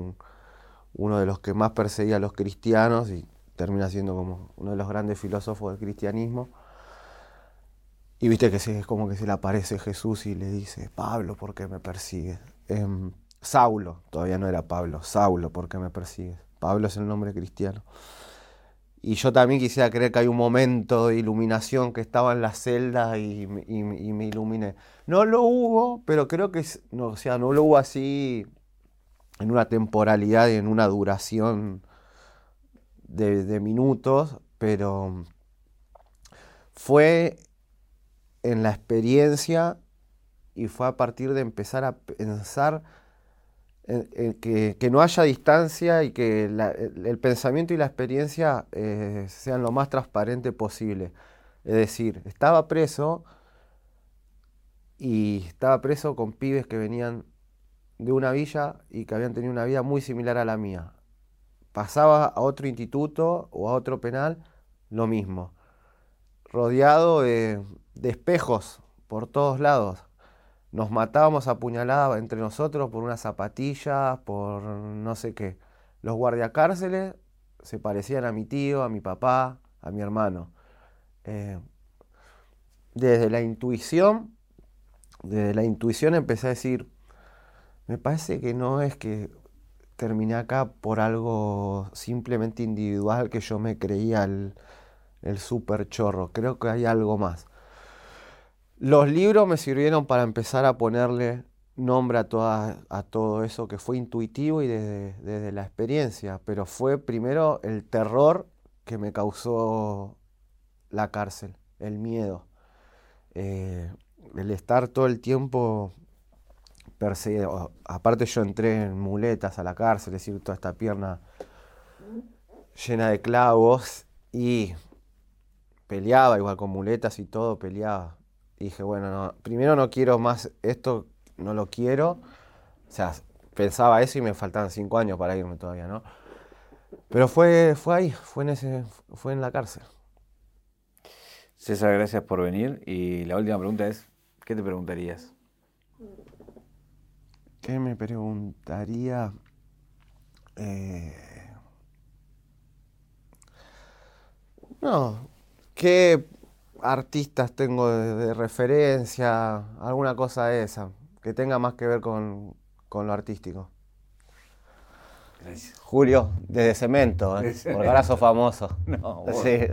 S2: uno de los que más perseguía a los cristianos y termina siendo como uno de los grandes filósofos del cristianismo. Y viste que es como que se le aparece Jesús y le dice, Pablo, ¿por qué me persigues? Em, Saulo, todavía no era Pablo, Saulo, ¿por qué me persigues? Pablo es el nombre cristiano. Y yo también quisiera creer que hay un momento de iluminación que estaba en la celda y, me iluminé. No lo hubo, pero creo que, no, sea, no lo hubo así en una temporalidad y en una duración de minutos, pero fue en la experiencia y fue a partir de empezar a pensar que, no haya distancia y que el, pensamiento y la experiencia eh, sean lo más transparente posible. Es decir, estaba preso y estaba preso con pibes que venían de una villa y que habían tenido una vida muy similar a la mía. Pasaba a otro instituto o a otro penal, lo mismo. Rodeado de, de espejos por todos lados. Nos matábamos a puñalada entre nosotros por unas zapatillas, por no sé qué. Los guardiacárceles se parecían a mi tío, a mi papá, a mi hermano. Eh, desde la intuición, desde la intuición empecé a decir, me parece que no es que terminé acá por algo simplemente individual que yo me creía el, el chorro. Creo que hay algo más. Los libros me sirvieron para empezar a ponerle nombre a, a todo eso que fue intuitivo y desde, la experiencia, pero fue primero el terror que me causó la cárcel, el miedo, eh, el estar todo el tiempo perseguido. Aparte yo entré en muletas a la cárcel, es decir, toda esta pierna llena de clavos y peleaba igual con muletas y todo, peleaba dije, bueno, primero no quiero más esto, no lo quiero. O sea, pensaba eso y me faltaban cinco años para irme todavía, ¿no? Pero fue, fue ahí, fue en, ese, fue en la cárcel.
S1: César, gracias por venir. Y la última pregunta es, ¿qué te preguntarías?
S2: ¿Qué me preguntaría? Eh, no, ¿qué artistas tengo de, referencia, alguna cosa de esa, que tenga más que ver con, lo artístico. Gracias. Julio, desde Cemento, ¿eh? porque ahora famoso. No, sí.